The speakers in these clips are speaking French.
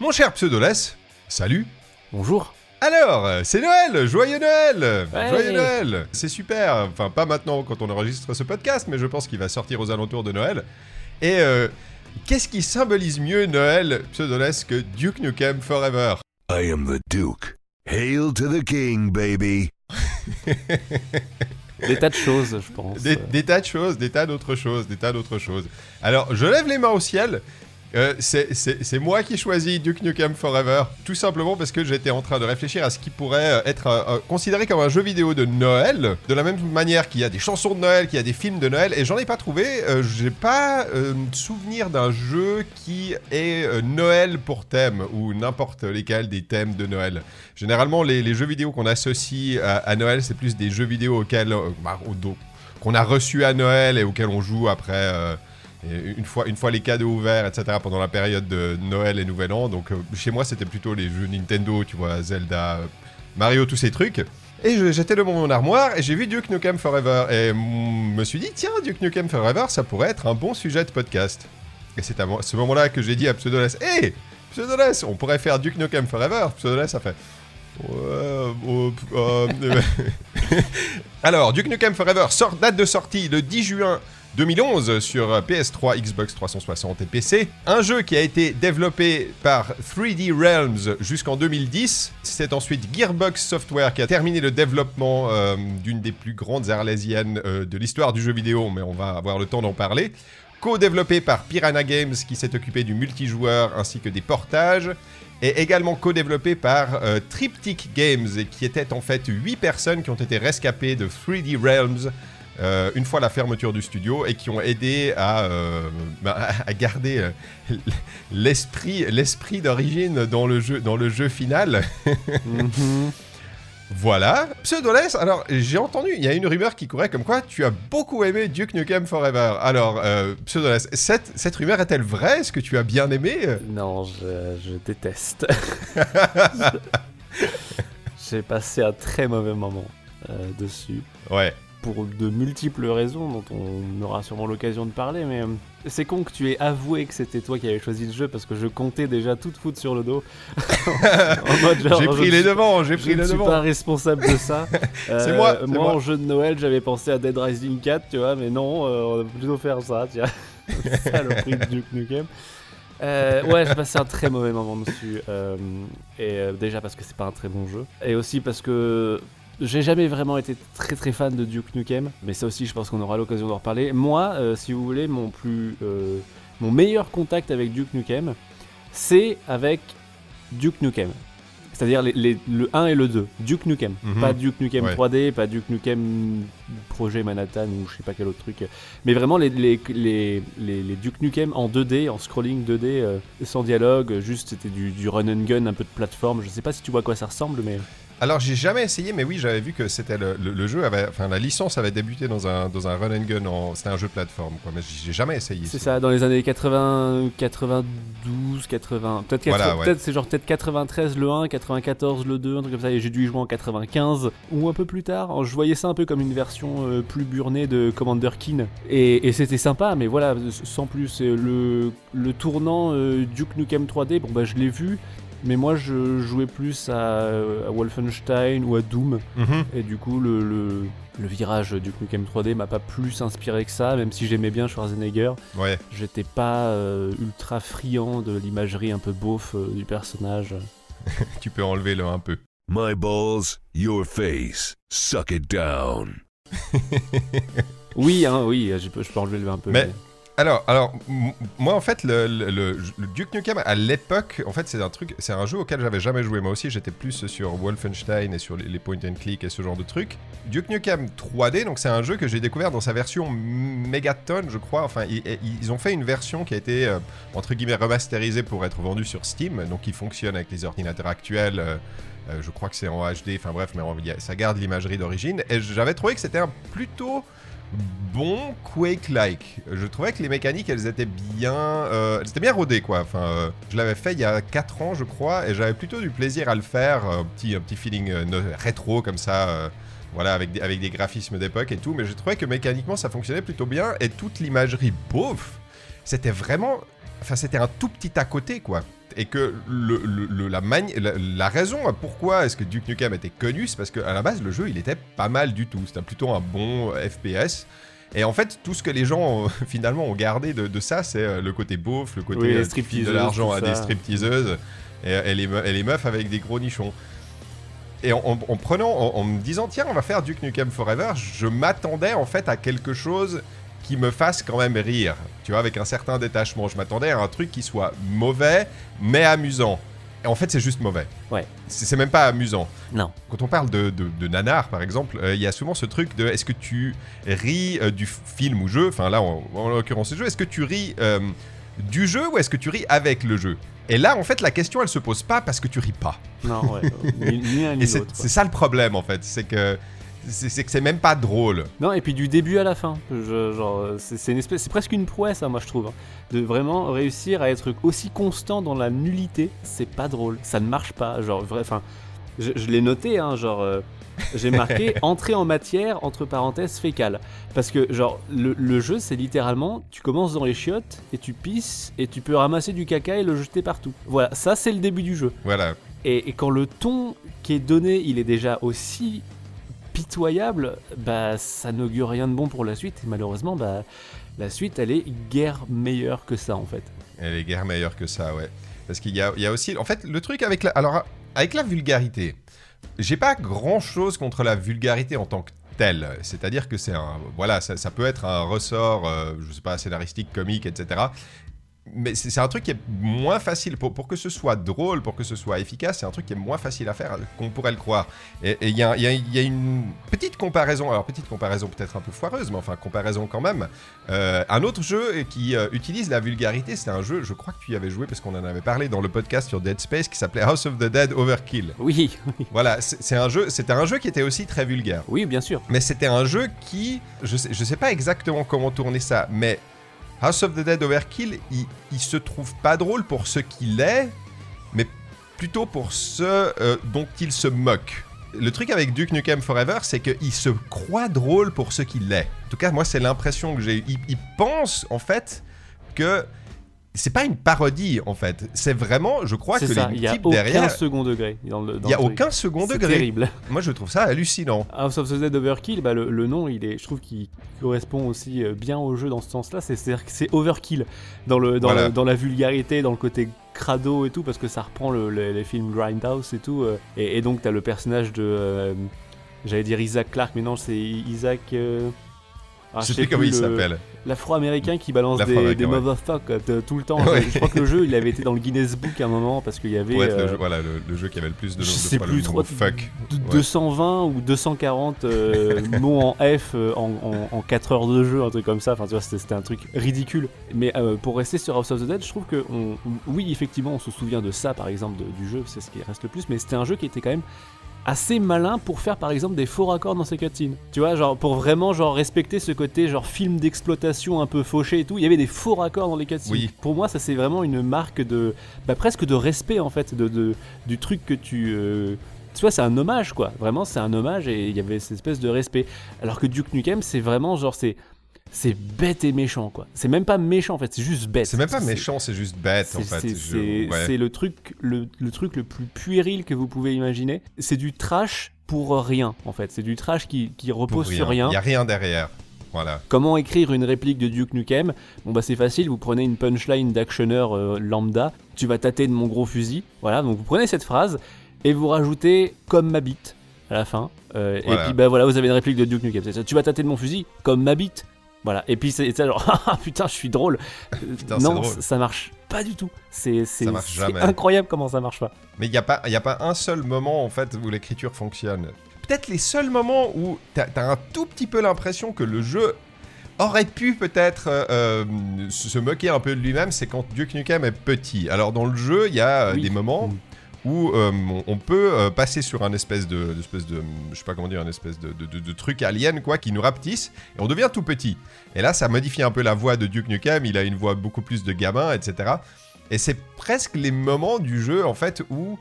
Mon cher Pseudoless, salut Bonjour. Alors, euh, c'est Noël Joyeux Noël Ouais. Joyeux Noël C'est super Enfin, pas maintenant quand on enregistre ce podcast, mais je pense qu'il va sortir aux alentours de Noël. Et euh, qu'est-ce qui symbolise mieux Noël, Pseudoless, que Duke Nukem Forever? I am the Duke. Hail to the King, baby. Des tas de choses, je pense. des, des tas de choses, des tas d'autres choses, des tas d'autres choses. Alors, je lève les mains au ciel. Euh, c'est- moi qui choisis Duke Nukem Forever, tout simplement parce que j'étais en train de réfléchir à ce qui pourrait euh, être euh, considéré comme un jeu vidéo de Noël, de la même manière qu'il y a des chansons de Noël, qu'il y a des films de Noël, et j'en ai pas trouvé. euh, J'ai pas souvenir d'un jeu qui est Noël pour thème ou n'importe lesquels des thèmes de Noël. Généralement, les, jeux vidéo qu'on associe à, Noël, c'est plus des jeux vidéo auxquels bah, qu'on a reçus à Noël et auxquels on joue après. Et une, fois, une fois les cadeaux ouverts, etc., pendant la période de Noël et Nouvel An. Donc, euh, chez moi, c'était plutôt les jeux Nintendo, tu vois, Zelda, euh, Mario, tous ces trucs. Et je- j'étais devant mon armoire et j'ai vu Duke Nukem Forever. Et mm, me suis dit, tiens, Duke Nukem Forever, ça pourrait être un bon sujet de podcast. Et c'est à ce moment-là que j'ai dit à Pseudoless, hé, Pseudoless, on pourrait faire Duke Nukem Forever. Pseudoless a fait. Ouais, euh, euh, Alors, Duke Nukem Forever sort date de sortie le 10 juin 2011 sur PS3, Xbox 360 et PC. Un jeu qui a été développé par 3D Realms jusqu'en 2010. C'est ensuite Gearbox Software qui a terminé le développement euh, d'une des plus grandes arlésiennes euh, de l'histoire du jeu vidéo, mais on va avoir le temps d'en parler. Co-développé par Piranha Games qui s'est occupé du multijoueur ainsi que des portages et également co-développé par euh, Triptych Games, qui était en fait 8 personnes qui ont été rescapées de 3D Realms euh, une fois la fermeture du studio et qui ont aidé à, euh, bah, à garder euh, l'esprit l'esprit d'origine dans le jeu dans le jeu final. Mhm. Voilà. Pseudoless, alors j'ai entendu, il y a une rumeur qui courait comme quoi tu as beaucoup aimé Duke Nukem Forever. Alors, euh, Pseudoless, cette, cette rumeur est-elle vraie? Est-ce que tu as bien aimé? Non, je, je déteste. J'ai passé un très mauvais moment euh, dessus. Ouais. Pour de multiples raisons dont on aura sûrement l'occasion de parler, mais euh, c'est con que tu aies avoué que c'était toi qui avais choisi le jeu parce que je comptais déjà tout te foutre sur le dos. en mode genre, J'ai je pris les devants, j'ai Je pris ne les suis devants. pas responsable de ça. C'est Euh, moi, c'est Moi, moi. en jeu de Noël, j'avais pensé à Dead Rising 4, tu vois, mais non, euh, on va plutôt faire ça, tiens. C'est ça le prix de Duke Nukem. Euh, ouais, j'ai passé un très mauvais moment dessus. euh, et euh, déjà parce que c'est pas un très bon jeu. Et aussi parce que j'ai jamais vraiment été très très fan de Duke Nukem. Mais ça aussi, je pense qu'on aura l'occasion d'en reparler. Moi, euh, si vous voulez, mon plus. euh, mon meilleur contact avec Duke Nukem, c'est avec Duke Nukem. C'est-à-dire les, les- le 1 et le 2. Duke Nukem. Mhm. Pas Duke Nukem Ouais. 3D, pas Duke Nukem Projet Manhattan ou je sais pas quel autre truc. Mais vraiment les, les, les, les, les Duke Nukem en 2D, en scrolling 2D, euh, sans dialogue, juste c'était du, du run and gun, un peu de plateforme. Je sais pas si tu vois à quoi ça ressemble, mais. Alors j'ai jamais essayé, mais oui, j'avais vu que c'était le, le- le jeu avait, enfin la licence avait débuté dans un dans un run and gun, c'était un jeu plateforme, quoi. Mais j'ai jamais essayé. C'est ça, dans les années 80, 92, 80. Peut-être Voilà, 80 ouais. peut-être c'est genre peut-être 93 le 1, 94 le 2, un truc comme ça. Et j'ai dû y jouer en 95 ou un peu plus tard. Je voyais ça un peu comme une version euh, plus burnée de Commander Keen. Et, et c'était sympa, mais voilà, sans plus. Le tournant euh, Duke Nukem 3D, bon bah je l'ai vu. Mais moi je jouais plus à, à Wolfenstein ou à Doom. Mhm. Et du coup, le, le, le virage du Nukem 3D m'a pas plus inspiré que ça, même si j'aimais bien Schwarzenegger. Ouais. J'étais pas euh, ultra friand de l'imagerie un peu beauf euh, du personnage. Tu peux enlever le un peu. My balls, your face. Suck it down. Oui, hein, oui, je peux, je peux enlever le un peu. Mais- Alors, alors, moi en fait, le, Duke Nukem à l'époque, en fait, c'est un truc, c'est un jeu auquel j'avais jamais joué. Moi aussi, j'étais plus sur Wolfenstein et sur les, point and click et ce genre de trucs. Duke Nukem 3D, donc c'est un jeu que j'ai découvert dans sa version Megaton, je crois. Enfin, ils, ils ont fait une version qui a été euh, entre guillemets remasterisée pour être vendue sur Steam, donc qui fonctionne avec les ordinateurs actuels. euh, euh, je crois que c'est en HD, enfin bref, mais ça garde l'imagerie d'origine. Et j'avais trouvé que c'était un plutôt bon Quake-like. Je trouvais que les mécaniques, elles étaient bien, euh, elles étaient bien rodées, quoi. Enfin, euh, je l'avais fait il y a 4 ans, je crois, et j'avais plutôt du plaisir à le faire. Un petit, un petit feeling euh, rétro, comme ça. euh, voilà, avec des, avec des graphismes d'époque et tout, mais je trouvais que mécaniquement ça fonctionnait plutôt bien et toute l'imagerie beauf, c'était vraiment. Enfin, c'était un tout petit à côté, quoi. Et que le, le- le- la, mani- la, la raison pourquoi est-ce que Duke Nukem était connu, c'est parce qu'à la base, le jeu, il était pas mal du tout. C'était plutôt un bon FPS. Et en fait, tout ce que les gens, euh, finalement, ont gardé de, de ça, c'est euh, le côté beauf, le côté Oui, euh, de l'argent à des stripteaseuses et, et les, et les meufs avec des gros nichons. Et en, en- en prenant, en, en me disant, tiens, on va faire Duke Nukem Forever, je m'attendais en fait à quelque chose qui me fasse quand même rire. Tu vois, avec un certain détachement. Je m'attendais à un truc qui soit mauvais, mais amusant. Et en fait, c'est juste mauvais. Ouais. C'est c'est même pas amusant. Non. Quand on parle de, de, de nanar, par exemple, euh, il y a souvent ce truc de est-ce que tu ris euh, du film ou jeu, enfin là, en, en l'occurrence, le jeu, est-ce que tu ris euh, du jeu ou est-ce que tu ris avec le jeu? Et là, en fait, la question, elle se pose pas parce que tu ris pas. Non, ouais. ni, ni un ni Et c'est c'est ça le problème, en fait. C'est que c'est que c'est même pas drôle. Non, et puis du début à la fin. Je- genre, c'est une espèce, c'est presque une prouesse, hein, moi je trouve, hein, de vraiment réussir à être aussi constant dans la nullité. C'est pas drôle, ça ne marche pas. Genre, enfin, je, je l'ai noté, hein, genre, euh, j'ai marqué entrée en matière entre parenthèses fécale, parce que genre le, le jeu c'est littéralement, tu commences dans les chiottes et tu pisses et tu peux ramasser du caca et le jeter partout. Voilà, ça c'est le début du jeu. Voilà. Et, et quand le ton qui est donné, il est déjà aussi pitoyable, bah ça n'augure rien de bon pour la suite. Malheureusement, bah la suite, elle est guère meilleure que ça en fait. Elle est guère meilleure que ça, ouais. Parce qu'il y y a aussi. En fait, le truc avec la. Alors, avec la vulgarité, j'ai pas grand chose contre la vulgarité en tant que telle. C'est-à-dire que c'est un. Voilà, ça, ça peut être un ressort, euh, je sais pas, scénaristique, comique, etc. Mais c'est un truc qui est moins facile. Pour, pour que ce soit drôle, pour que ce soit efficace, c'est un truc qui est moins facile à faire qu'on pourrait le croire. Et il y, a- y y une petite comparaison, alors petite comparaison peut-être un peu foireuse, mais enfin comparaison quand même. Euh, un autre jeu qui euh, utilise la vulgarité, c'est un jeu, je crois que tu y avais joué parce qu'on en avait parlé dans le podcast sur Dead Space qui s'appelait House of the Dead Overkill. Oui, oui, Voilà, c'est c'est un jeu, c'était un jeu qui était aussi très vulgaire. oui, bien sûr. Mais c'était un jeu qui, je sais, je sais pas exactement comment tourner ça, mais House of the Dead Overkill, il, se trouve pas drôle pour ce qu'il est, mais plutôt pour ce euh, dont il se moque. Le truc avec Duke Nukem Forever, c'est qu'il se croit drôle pour ce qu'il est. En tout cas, moi, c'est l'impression que j'ai. Il, il pense, en fait, que c'est pas une parodie, en fait. C'est vraiment, je crois C'est que ça, les il y a types aucun derrière, second degré dans le. il y a aucun second C'est degré. terrible. Moi, je trouve ça hallucinant. House of the Dead Overkill, bah, le, le nom, il est, je trouve qu'il correspond aussi euh, bien au jeu dans ce sens-là. C'est- C'est-à-dire que c'est overkill dans, le, dans, Voilà. le- dans la vulgarité, dans le côté crado et tout, parce que ça reprend le- le- les films Grindhouse et tout. euh, et, et donc, t'as le personnage de. euh, J'allais dire Isaac Clarke, mais non, c'est Isaac. euh, ah, je sais plus comment il le- s'appelle. L'afro-américain qui balance des, des motherfuck euh, tout le temps. Ouais. Je crois que le jeu, il avait été dans le Guinness Book à un moment parce qu'il y avait. Le, euh, jeu, voilà, le, le jeu qui avait le plus de, je sais plus le trop. mot fuck. de- Ouais. 220 ou 240 euh, mots en F euh, en, en, en 4 heures de jeu, un truc comme ça. Enfin, tu vois, c'était un truc ridicule. Mais pour rester sur House of the Dead, je trouve que, on- oui, effectivement, on se souvient de ça, par exemple, de- du jeu, c'est ce qui reste le plus. Mais c'était un jeu qui était quand même assez malin pour faire par exemple des faux raccords dans ses cutscenes. Tu vois, genre pour vraiment genre respecter ce côté genre film d'exploitation un peu fauché et tout, il y avait des faux raccords dans les cutscenes. Oui. Pour moi, ça c'est vraiment une marque de bah, presque de respect en fait de, de- du truc que tu euh, tu vois, c'est un hommage quoi. Vraiment, c'est un hommage et il y avait cette espèce de respect. Alors que Duke Nukem, c'est vraiment genre c'est c'est bête et méchant quoi. C'est même pas méchant en fait, c'est juste bête. C'est même pas méchant, c'est juste bête en fait. c'est- Je- ouais. le truc, le, le truc le plus puéril que vous pouvez imaginer. C'est du trash pour rien, en fait. C'est du trash qui, repose sur rien. Il y a rien derrière. Voilà. Comment écrire une réplique de Duke Nukem? Bon bah c'est facile, vous prenez une punchline d'actionneur euh, lambda, tu vas tâter de mon gros fusil, voilà, donc vous prenez cette phrase et vous rajoutez comme ma bite à la fin, Euh, Voilà. et puis bah voilà, vous avez une réplique de Duke Nukem, tu vas tâter de mon fusil comme ma bite, voilà, et puis c'est genre, ah putain je suis drôle, Putain, non drôle. ça, marche pas du tout, c'est incroyable comment ça marche pas. Mais il n'y a, pas- il y a pas un seul moment en fait où l'écriture fonctionne. Peut-être les seuls moments où t'as as un tout petit peu l'impression que le jeu aurait pu peut-être euh, euh, se moquer un peu de lui-même, c'est quand Duke Nukem est petit. Alors dans le jeu, il y a euh, Oui. des moments Mm. Où euh, on, on peut euh, passer sur un espèce de, de- espèce de, je sais pas comment dire, un espèce de, de, de- de truc alien quoi, qui nous rapetisse et on devient tout petit. Et là, ça modifie un peu la voix de Duke Nukem. Il a une voix beaucoup plus de gamin, etc. Et c'est presque les moments du jeu en fait où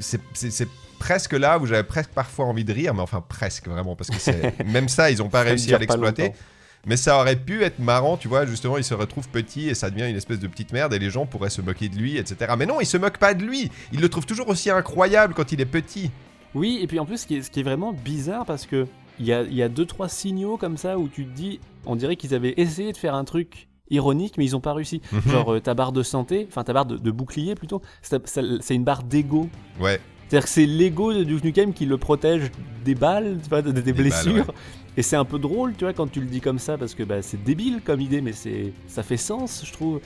c'est- presque là où j'avais presque parfois envie de rire, mais enfin presque vraiment parce que même ça, ils ont pas réussi à l'exploiter. Mais ça aurait pu être marrant, tu vois, justement, il se retrouve petit et ça devient une espèce de petite merde et les gens pourraient se moquer de lui, etc. Mais non, il se moque pas de lui. Il le trouve toujours aussi incroyable quand il est petit. Oui, et puis en plus, ce qui est, ce qui est vraiment bizarre parce que il y a, y a deux trois signaux comme ça où tu te dis, on dirait qu'ils avaient essayé de faire un truc ironique, mais ils ont pas réussi. Mhm. Genre euh, ta barre de santé, enfin ta barre de, de bouclier plutôt, c'est une barre d'ego. Ouais, C'est-à-dire que c'est l'ego de Duke Nukem qui le protège des balles, tu vois, de- des Des blessures. balles, Et c'est un peu drôle, tu vois, quand tu le dis comme ça, parce que bah, c'est débile comme idée, mais c'est ça fait sens, je trouve.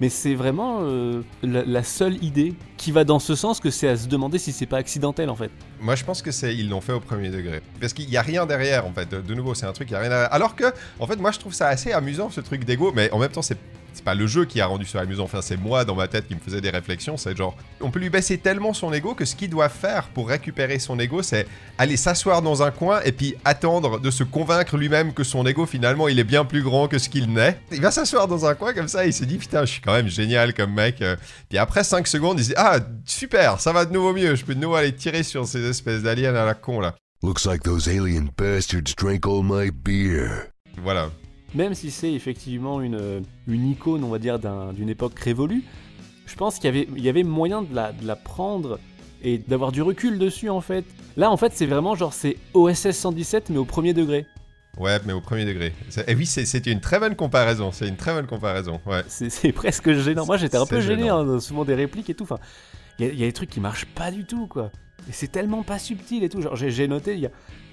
Mais c'est vraiment euh, la, la seule idée qui va dans ce sens que c'est à se demander si c'est pas accidentel en fait. moi je pense que c'est ils l'ont fait au premier degré. Parce qu'il y a rien derrière en fait. De, de nouveau, c'est un truc, il y a rien derrière. Alors que, en fait, moi je trouve ça assez amusant ce truc d'ego, mais en même temps, c'est. C'est pas le jeu qui a rendu ça amusant, enfin c'est moi dans ma tête qui me faisait des réflexions, c'est genre, on peut lui baisser tellement son ego que ce qu'il doit faire pour récupérer son ego, c'est aller s'asseoir dans un coin et puis attendre de se convaincre lui-même que son ego finalement il est bien plus grand que ce qu'il n'est. Il va s'asseoir dans un coin comme ça et il se dit putain je suis quand même génial comme mec. euh. Puis après 5 secondes il se dit ah super ça va de nouveau mieux, je peux de nouveau aller tirer sur ces espèces d'aliens à la con là. Looks like those alien bastards drank all my beer. Voilà. Même si c'est effectivement une, une icône, on va dire, d'un- d'une époque révolue, je pense qu'il y avait, il y avait moyen de la, de la prendre et d'avoir du recul dessus en fait. Là en fait c'est vraiment genre c'est OSS 117 mais au premier degré. Ouais mais au premier degré. Et oui c'est- une très bonne comparaison, c'est une très bonne comparaison. Ouais. C'est presque gênant. Moi j'étais un peu gêné, hein, souvent des répliques et tout. Enfin, il y, a- il y a des trucs qui marchent pas du tout quoi. Et c'est tellement pas subtil et tout. Genre j'ai noté, il y a,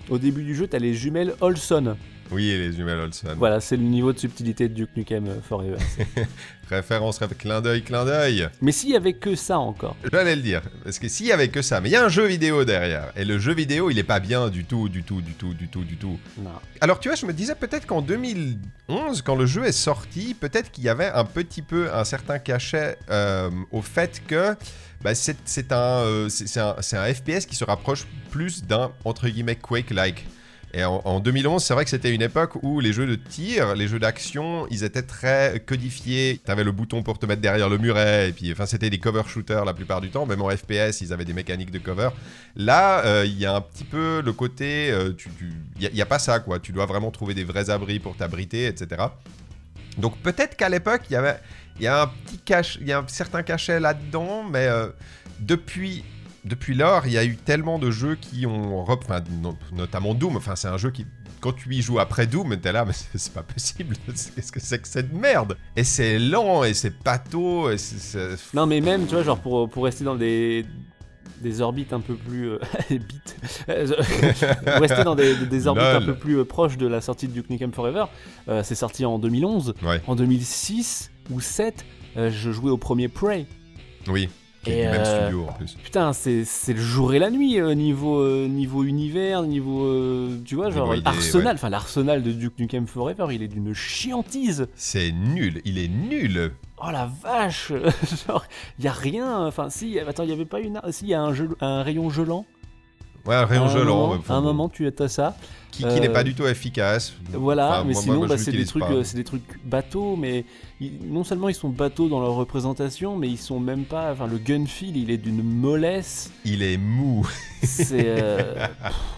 au début du jeu t'as les jumelles Olson. Oui et les jumelles Olsen. Voilà, c'est le niveau de subtilité de Duke Nukem euh, Forever. Référence, réf- clin d'œil, clin d'œil. mais s'il y avait que ça encore. J'allais le dire, parce que s'il y avait que ça, mais il y a un jeu vidéo derrière, et le jeu vidéo il est pas bien du tout, du tout, du tout, du tout, du tout. Non. Alors tu vois, je me disais peut-être qu'en 2011, quand le jeu est sorti, peut-être qu'il y avait un petit peu un certain cachet euh, au fait que bah, c'est un, euh, un FPS qui se rapproche plus d'un entre guillemets Quake-like. Et en, en 2011, c'est vrai que c'était une époque où les jeux de tir, les jeux d'action, ils étaient très codifiés. T'avais le bouton pour te mettre derrière le muret, et puis enfin c'était des cover shooters la plupart du temps. Même en FPS, ils avaient des mécaniques de cover. Là, euh, il y a un petit peu le côté, euh, il n'y a, pas ça quoi. Tu dois vraiment trouver des vrais abris pour t'abriter, etc. Donc peut-être qu'à l'époque, il y avait, a un petit cache, il y a un certain cachet là-dedans, mais euh, depuis, depuis lors, il y a eu tellement de jeux qui ont, rep- enfin, no- notamment Doom. Enfin, c'est un jeu qui, quand tu y joues après Doom, t'es là, mais c'est pas possible. Qu'est-ce que c'est que cette merde? Et c'est lent et c'est pato. Et c'est- Non, mais même, tu vois, genre pour, pour rester dans des, des orbites un peu plus. Euh, pour rester dans des, des orbites Lol. un peu plus euh, proches de la sortie de Duke Nukem Forever, euh, c'est sorti en 2011. Ouais. En 2006 ou 7, euh, je jouais au premier Prey. Oui. Et, même euh, studio en plus. Putain, c'est le jour et la nuit euh, niveau, euh, niveau univers, niveau. euh, tu vois, genre Niveau Arsenal. ouais. Enfin, l'arsenal de Duke Nukem Forever, il est d'une chiantise. C'est nul. Il est nul. Oh la vache Genre, y a rien. Enfin, si, attends, y avait pas une. Si, y a un rayon gelant. Ouais, un rayon À un moment- ouais, À un moment, tu as ça. Qui, qui n'est Euh, pas du tout efficace. Voilà, Enfin, mais moi- sinon, moi, bah, c'est des trucs, euh, c'est des trucs bateaux, mais ils- non seulement ils sont bateaux dans leur représentation, mais ils sont même pas. Enfin, le gun feel, il est d'une mollesse. Il est mou. C'est. euh.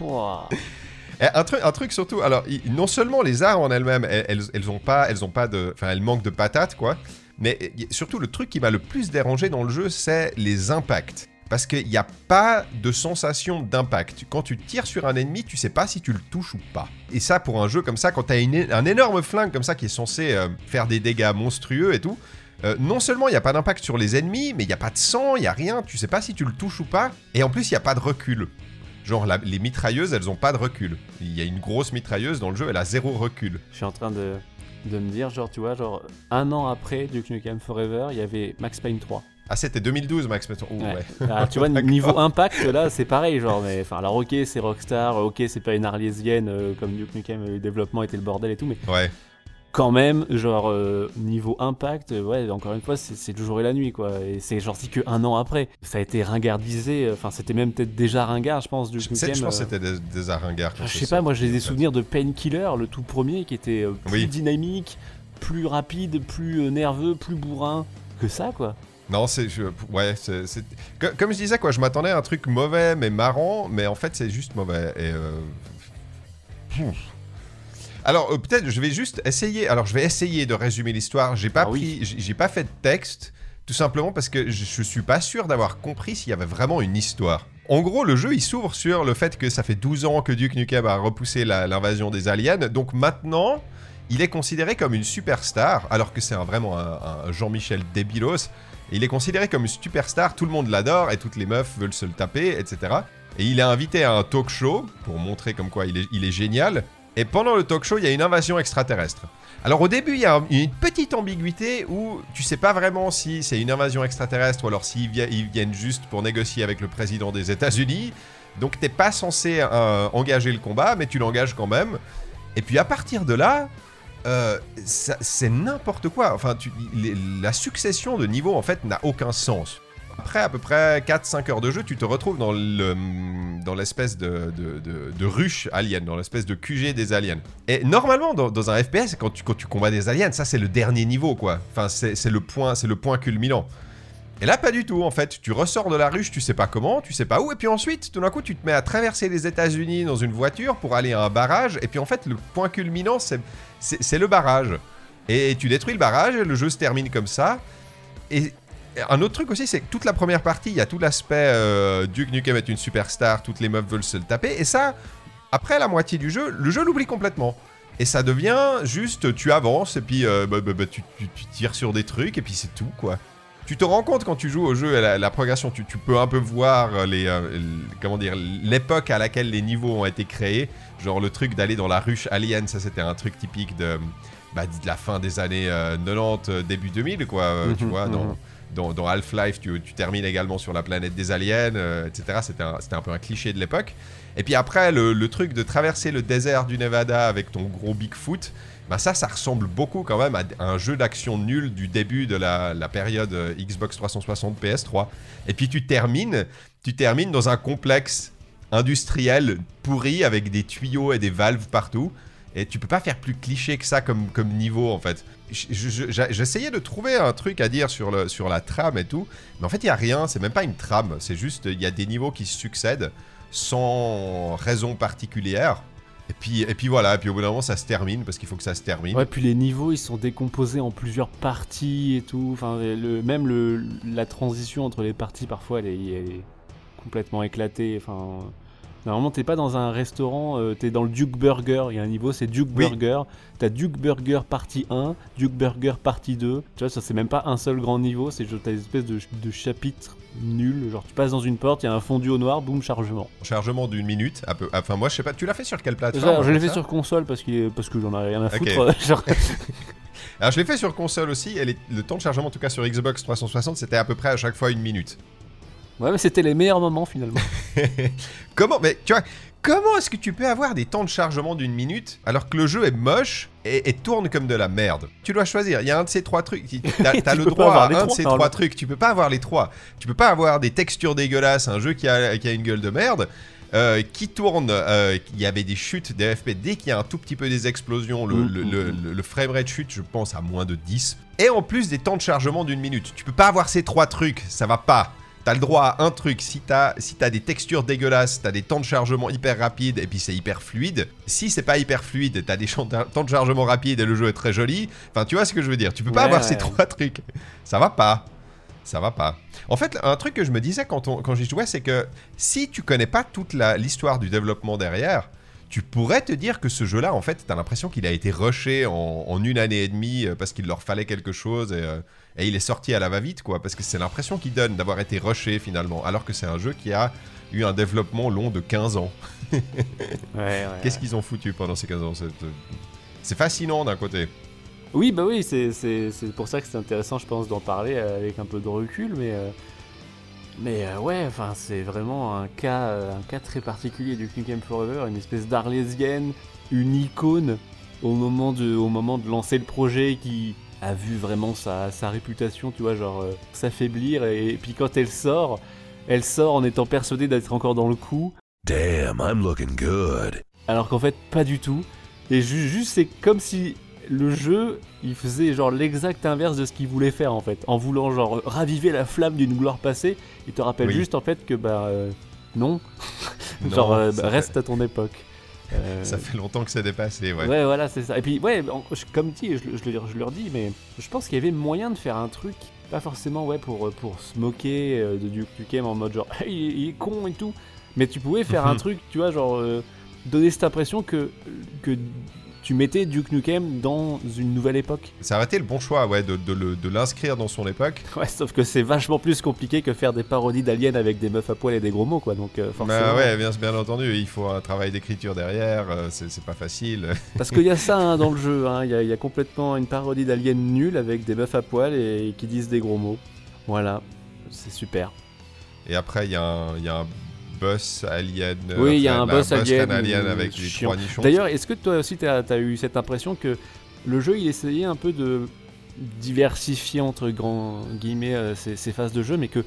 Et Un truc, un truc surtout, alors non seulement les armes en elles-mêmes, elles, elles, ont pas, elles ont pas de, enfin elles manquent de patates quoi, mais surtout le truc qui m'a le plus dérangé dans le jeu, c'est les impacts. Parce qu'il n'y a pas de sensation d'impact. Quand tu tires sur un ennemi, tu sais pas si tu le touches ou pas. Et ça, pour un jeu comme ça, quand tu as un énorme flingue comme ça qui est censé euh, faire des dégâts monstrueux et tout, euh, non seulement il n'y a pas d'impact sur les ennemis, mais il n'y a pas de sang, il n'y a rien, tu sais pas si tu le touches ou pas. Et en plus, il n'y a pas de recul. Genre, les mitrailleuses, elles ont pas de recul. Il y a une grosse mitrailleuse dans le jeu, elle a zéro recul. Je suis en train de, de me dire, genre, tu vois, genre, un an après Duke Nukem Forever, il y avait Max Payne 3. Ah, c'était 2012, Max Mason. Oh, Ouais. ouais. Ah, tu vois, niveau impact, là, c'est pareil, genre, mais enfin, alors, ok, c'est Rockstar, ok, c'est pas une arlésienne euh, comme Duke Nukem, euh, le développement était le bordel et tout, mais Ouais. quand même, genre, euh, niveau impact, euh, ouais, encore une fois, c'est le jour et la nuit, quoi, et c'est genre, si que un an après, ça a été ringardisé, euh, enfin, c'était même peut-être déjà ringard, je pense, Duke Nukem. je pense euh, que c'était Enfin, je sais pas, moi j'ai des souvenirs de Painkiller, le tout premier, qui était euh, plus Oui. dynamique, plus rapide, plus euh, nerveux, plus bourrin que ça, quoi. Non, c'est. Ouais, c'est. c'est- Co- Comme je disais, quoi, je m'attendais à un truc mauvais mais marrant, mais en fait, c'est juste mauvais. Et. euh. Alors euh, peut-être je vais juste essayer. Alors je vais essayer de résumer l'histoire. J'ai pas Ah pris, j'ai j'ai pas fait de texte, tout simplement parce que je, je suis pas sûr d'avoir compris s'il y avait vraiment une histoire. En gros, le jeu il s'ouvre sur le fait que ça fait 12 ans que Duke Nukem a repoussé l'invasion des aliens. Donc maintenant, il est considéré comme une superstar, alors que c'est vraiment un, un Jean-Michel débilos. Il est considéré comme une superstar, tout le monde l'adore et toutes les meufs veulent se le taper, etc. Et il est invité à un talk show pour montrer comme quoi il est, génial. Et pendant le talk show, il y a une invasion extraterrestre. Alors au début, il y a un- une petite ambiguïté où tu sais pas vraiment si c'est une invasion extraterrestre ou alors s'ils vi- ils viennent juste pour négocier avec le président des États-Unis. Donc t'es pas censé euh, engager le combat, mais tu l'engages quand même. Et puis à partir de là, euh, c'est n'importe quoi. Enfin, la succession de niveaux en fait n'a aucun sens. Après à peu près 4-5 heures de jeu, tu te retrouves dans le dans l'espèce de, ruche alien, dans l'espèce de QG des aliens. Et normalement, dans, un FPS, quand tu, quand tu combats des aliens, ça c'est le dernier niveau, quoi. Enfin, c'est le point, c'est le point culminant. Et là, pas du tout, en fait. Tu ressors de la ruche, tu sais pas comment, tu sais pas où, et puis ensuite, tout d'un coup, tu te mets à traverser les États-Unis dans une voiture pour aller à un barrage, et puis en fait, le point culminant, c'est le barrage. Et tu détruis le barrage, et le jeu se termine comme ça. Et un autre truc aussi, c'est que toute la première partie, il y a tout l'aspect euh, Duke Nukem est une superstar, toutes les meufs veulent se le taper, et ça, après la moitié du jeu, le jeu l'oublie complètement. Et ça devient juste, tu avances, et puis euh, bah, bah, bah, tu- tu tires sur des trucs, et puis c'est tout, quoi. Tu te rends compte quand tu joues au jeu, la, la progression, tu, tu peux un peu voir les, euh, comment dire, l'époque à laquelle les niveaux ont été créés. Genre le truc d'aller dans la ruche alien, ça c'était un truc typique de, bah, de la fin des années euh, 90, euh, début 2000, quoi. euh, tu Mhm, vois, dans, mhm. dans, dans Half-Life, tu, tu termines également sur la planète des aliens, euh, etc. C'était un, un peu un cliché de l'époque. Et puis après, le, le truc de traverser le désert du Nevada avec ton gros Bigfoot, bah ça, ça ressemble beaucoup quand même à un jeu d'action nul du début de la, période euh, Xbox 360 PS3. Et puis tu termines, tu termines dans un complexe industriel pourri avec des tuyaux et des valves partout. Et tu peux pas faire plus cliché que ça comme, comme niveau en fait. Je- je- je- J'essayais de trouver un truc à dire sur, le, sur la trame et tout, mais en fait il y a rien, c'est même pas une trame, c'est juste il y a des niveaux qui se succèdent sans raison particulière. Et puis, et puis voilà, et puis au bout d'un moment ça se termine parce qu'il faut que ça se termine. Ouais, puis les niveaux ils sont décomposés en plusieurs parties et tout. Enfin, le, même le, la transition entre les parties parfois elle est, elle est complètement éclatée. Enfin, normalement t'es pas dans un restaurant, euh, t'es dans le Duke Burger. Il y a un niveau, c'est Duke Oui. Burger. T'as Duke Burger partie 1, Duke Burger partie 2. Tu vois, ça c'est même pas un seul grand niveau, c'est juste t'as une espèce de, de chapitre nul. Genre tu passes dans une porte, il y a un fondu au noir, boum, chargement. Chargement d'une minute. un peu- Enfin moi je sais pas, tu l'as fait sur quelle plateforme Genre, je l'ai fait ça sur console parce, est- parce que j'en ai rien à foutre. genre, Alors je l'ai fait sur console aussi, et les- le temps de chargement en tout cas sur Xbox 360 c'était à peu près à chaque fois une minute. ouais, mais c'était les meilleurs moments finalement. Comment Mais tu vois, comment est-ce que tu peux avoir des temps de chargement d'une minute alors que le jeu est moche et, et tourne comme de la merde? Tu dois choisir. Il y a un de ces trois trucs. Tu as, Tu le droit à un de ces trois trucs. Tu peux pas avoir les trois. Tu peux pas avoir des textures dégueulasses, un jeu qui a, qui a une gueule de merde. euh, qui tourne, euh, il y avait des chutes des FP. Dès qu'il y a un tout petit peu des explosions, le, Mm, le, mm, le- mm. le- le framerate chute, je pense, à moins de 10. Et en plus des temps de chargement d'une minute. Tu peux pas avoir ces trois trucs, ça va pas. T'as le droit à un truc, si t'as si des textures dégueulasses, t'as des temps de chargement hyper rapides et puis c'est hyper fluide. Si c'est pas hyper fluide, t'as des temps de chargement rapides et le jeu est très joli. Enfin, tu vois ce que je veux dire. Tu peux pas Ouais, avoir ouais, ces trois trucs. Ça va pas. Ça va pas. En fait, un truc que je me disais quand, on- quand j'y jouais, c'est que si tu connais pas toute l'histoire du développement derrière, tu pourrais te dire que ce jeu-là, en fait, t'as l'impression qu'il a été rushé en, en une année et demie euh, parce qu'il leur fallait quelque chose et, euh, et il est sorti à la va-vite, quoi. Parce que c'est l'impression qu'il donne d'avoir été rushé finalement, alors que c'est un jeu qui a eu un développement long de 15 ans. Ouais, Qu'est-ce qu'ils ont foutu pendant ces 15 ans? C'est euh, c'est fascinant d'un côté. Oui, bah oui, c'est- pour ça que c'est intéressant, je pense, d'en parler avec un peu de recul, mais. euh, Mais euh, ouais, enfin, c'est vraiment un cas, euh, un cas très particulier du Nukem Forever, une espèce d'arlésienne, une icône au moment de, au moment de lancer le projet qui a vu vraiment sa, sa réputation, tu vois, genre euh, s'affaiblir, et, puis quand elle sort, elle sort en étant persuadée d'être encore dans le coup, Damn, I'm looking good. alors qu'en fait pas du tout. Et ju- juste c'est comme si le jeu il faisait genre l'exact inverse de ce qu'il voulait faire en fait, en voulant genre raviver la flamme d'une gloire passée. Il te rappelle Oui. juste en fait que bah euh, non, Non, genre euh, bah, ça reste à ton époque. Euh, Ça fait longtemps que c'est dépassé, ouais. Ouais, voilà, c'est ça. Et puis, ouais, comme dit, je, je, le- je leur dis, mais je pense qu'il y avait moyen de faire un truc, pas forcément, ouais, pour, pour se moquer de Duke Nukem en mode genre, il, est- il est con et tout, mais tu pouvais faire un truc, tu vois, genre, donner cette impression que, que tu mettais Duke Nukem dans une nouvelle époque. Ça aurait été le bon choix, ouais, de, de le- de l'inscrire dans son époque. Ouais, sauf que c'est vachement plus compliqué que faire des parodies d'aliens avec des meufs à poil et des gros mots, quoi, donc euh, forcément. Bah ouais, bien, bien entendu, il faut un travail d'écriture derrière, euh, c'est pas facile. Parce qu'il y a ça hein, dans le jeu, hein. il y, a- il y a complètement une parodie d'Alien nulle avec des meufs à poil et qui disent des gros mots. Voilà, c'est super. Et après, y, il y a un boss alien. euh, Oui, il y a un boss alien, alien euh, avec les trois nichons. D'ailleurs, est-ce que toi aussi t'as as eu cette impression que le jeu il essayait un peu de diversifier entre grands guillemets euh, ses, ses phases de jeu, mais que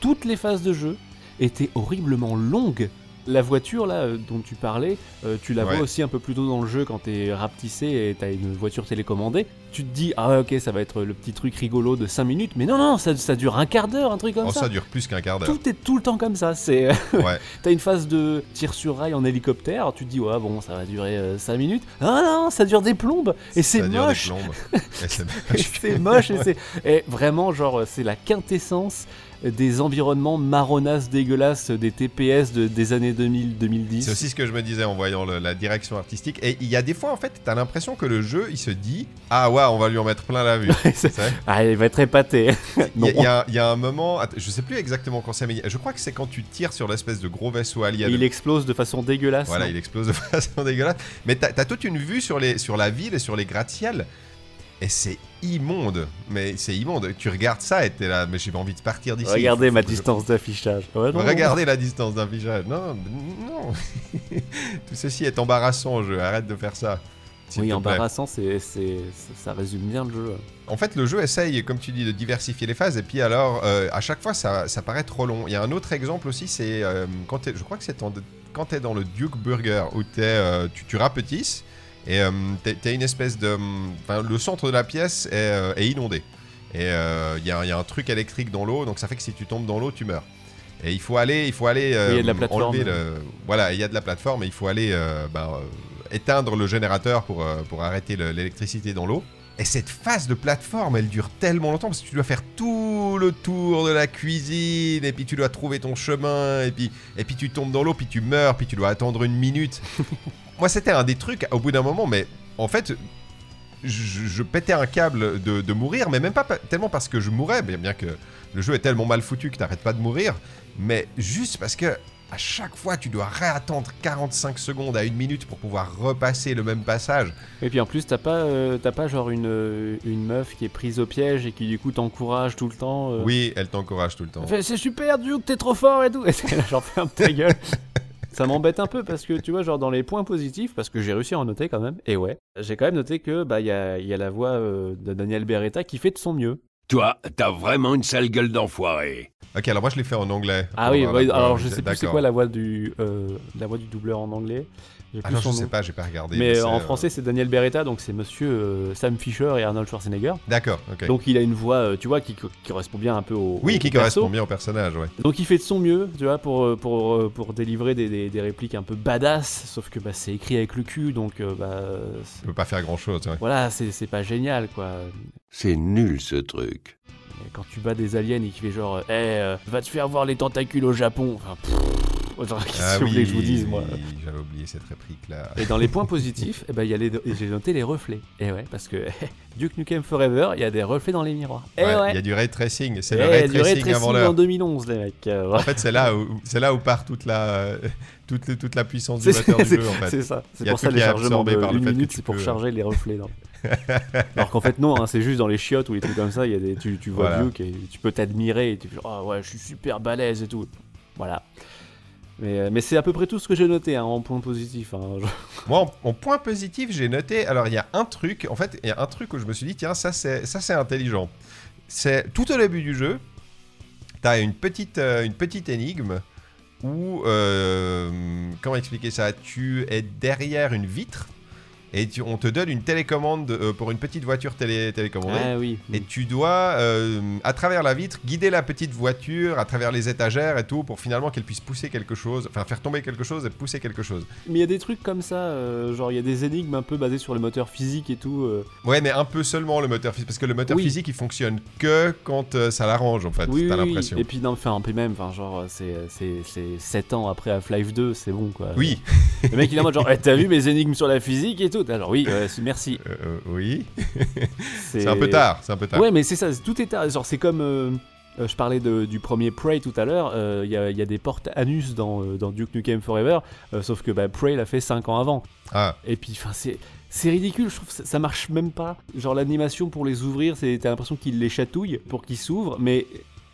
toutes les phases de jeu étaient horriblement longues La voiture là euh, dont tu parlais, euh, tu la Ouais. vois aussi un peu plus tôt dans le jeu quand t'es rapetissé et t'as une voiture télécommandée. Tu te dis, ah ouais, ok, ça va être le petit truc rigolo de 5 minutes, mais non, non, ça, ça dure un quart d'heure, un truc comme Oh, ça. ça dure plus qu'un quart d'heure. Tout est tout le temps comme ça. C'est Ouais. T'as une phase de tir sur rail en hélicoptère, tu te dis ouais bon ça va durer 5 minutes. Ah non, ça dure des plombes et c'est Ça dure des moche. plombes. Et c'est Et moche. c'est moche et c'est et vraiment genre c'est la quintessence des environnements marronasses dégueulasses des TPS de- des années 2000-2010. C'est aussi ce que je me disais en voyant le- la direction artistique. Et il y a des fois, en fait, t'as l'impression que le jeu, il se dit Ah ouais, on va lui en mettre plein la vue. Ah, il va être épaté. Il y, a- y y un moment, je sais plus exactement quand c'est, mais je crois que c'est quand tu tires sur l'espèce de gros vaisseau alien. Et il explose de façon dégueulasse. Voilà, il explose de façon dégueulasse. Mais t'as as toute une vue sur, les, sur la ville et sur les gratte-ciel. Et c'est immonde. Mais c'est immonde. Tu regardes ça et t'es là, mais j'ai pas envie de partir d'ici. Regardez Faut- ma faut que je- distance d'affichage. Ouais. Regardez la distance d'affichage. Non, non. Tout ceci est embarrassant, je arrête de faire ça. Oui, embarrassant, c'est c'est- ça résume bien le jeu. En fait, le jeu essaye, comme tu dis, de diversifier les phases. Et puis alors, euh, à chaque fois, ça, ça paraît trop long. Il y a un autre exemple aussi, c'est euh, quand t'es- je crois que c'est quand tu es dans le Duke Burger, où t'es, euh, tu, tu rapetisses, et euh, tu as une espèce de... enfin, le centre de la pièce est, euh, est inondé. Et euh, il y, a, il y a un truc électrique dans l'eau, donc ça fait que si tu tombes dans l'eau, tu meurs. Et il faut aller, il faut aller euh, il y a de la plateforme. enlever le... Voilà, il y a de la plateforme, et il faut aller euh, ben, euh, éteindre le générateur pour, euh, pour arrêter le- l'électricité dans l'eau. Et cette phase de plateforme, elle dure tellement longtemps parce que tu dois faire tout le tour de la cuisine, et puis tu dois trouver ton chemin, et puis, et puis tu tombes dans l'eau, puis tu meurs, puis tu dois attendre une minute. Moi, c'était un des trucs, au bout d'un moment, mais en fait, je, je pétais un câble de, de mourir, mais même pas pa- tellement parce que je mourais, bien, bien que le jeu est tellement mal foutu que t'arrêtes pas de mourir, mais juste parce que à chaque fois, tu dois réattendre 45 secondes à une minute pour pouvoir repasser le même passage. Et puis en plus, t'as pas, euh, pas genre une, euh, une meuf qui est prise au piège et qui du coup t'encourage tout le temps. euh, Oui, elle t'encourage tout le temps. C'est super Duke, t'es trop fort et tout. Et genre ferme ta gueule. Ça m'embête un peu parce que tu vois, genre dans les points positifs, parce que j'ai réussi à en noter quand même, et ouais, j'ai quand même noté que bah il y a, il y a la voix euh, de Daniel Beretta qui fait de son mieux. Toi, t'as vraiment une sale gueule d'enfoiré. Ok, alors moi je l'ai fait en anglais. Ah oui, voix, alors je sais plus c'est quoi la voix du euh, la voix du doubleur en anglais. Ah plus non, son je sais pas, j'ai pas regardé. Mais en euh, français c'est Daniel Beretta, donc c'est Monsieur euh, Sam Fisher et Arnold Schwarzenegger. D'accord, ok. Donc il a une voix, euh, tu vois, qui, qui correspond bien un peu au. oui, au qui perso. correspond bien au personnage, ouais. Donc il fait de son mieux, tu vois, pour, pour, pour délivrer des, des, des répliques un peu badass, sauf que bah, c'est écrit avec le cul, donc bah, Tu peux pas faire grand chose, ouais. voilà, c'est c'est pas génial, quoi. C'est nul ce truc. Et quand tu bats des aliens et qu'il fait genre, eh, euh, va te faire voir les tentacules au Japon, enfin, pff, genre, qu'est-ce Ah que oui, je vous dise, moi oui, j'avais oublié cette réplique-là. Et dans les points positifs, eh ben, il y a les- j'ai noté les reflets. Et ouais, parce que Duke Nukem Forever, il y a des reflets dans les miroirs. Et Ouais, ouais, Il y a du ray tracing, c'est Eh, le a ray du ray tracing avant en l'heure. 2011, les mecs. euh, En fait, c'est là où c'est là où part toute la euh, toute, toute la puissance du moteur du jeu en fait. c'est ça. C'est pour ça les chargements de par une minute, c'est pour peux- charger les reflets. Alors qu'en fait non, hein, c'est juste dans les chiottes ou les trucs comme ça, y a des, tu, tu vois Voilà. Duke et tu peux t'admirer et tu fais ah ouais, je suis super balèze et tout. Voilà. Mais, euh, mais c'est à peu près tout ce que j'ai noté hein, en point positif. hein. Moi, en, en point positif, j'ai noté. Alors, il y a un truc. En fait, il y a un truc où je me suis dit, tiens, ça, c'est ça, c'est intelligent. C'est tout au début du jeu. T'as une petite, euh, une petite énigme où, euh, comment expliquer ça? Tu es derrière une vitre et tu- on te donne une télécommande euh, pour une petite voiture télé, télécommandée. Ah oui. Et tu dois, euh, à travers la vitre, guider la petite voiture à travers les étagères et tout pour finalement qu'elle puisse pousser quelque chose, enfin faire tomber quelque chose et pousser quelque chose. Mais il y a des trucs comme ça, euh, genre il y a des énigmes un peu basées sur le moteur physique et tout. Ouais, mais un peu seulement le moteur physique, parce que le moteur Oui. physique il fonctionne que quand ça l'arrange en fait, oui, t'as l'impression. Et puis, non, enfin, puis même, enfin, genre, c'est, c'est, c'est 7 ans après Half-Life 2, c'est bon quoi. Oui, Le mec il est en mode genre, Eh, t'as vu mes énigmes sur la physique et tout? Alors oui, merci. euh, euh, oui, c'est un peu tard, c'est un peu tard. Ouais, mais c'est ça, tout est tard. Genre, c'est comme. euh, je parlais de- du premier Prey tout à l'heure, il y, a- y a des portes anus dans, dans Duke Nukem Forever, sauf que bah, Prey l'a fait 5 ans avant. Ah, Et puis, enfin, c'est. C'est ridicule, je trouve que ça, ça marche même pas. Genre l'animation pour les ouvrir, t'as l'impression qu'il les chatouille pour qu'ils s'ouvrent, mais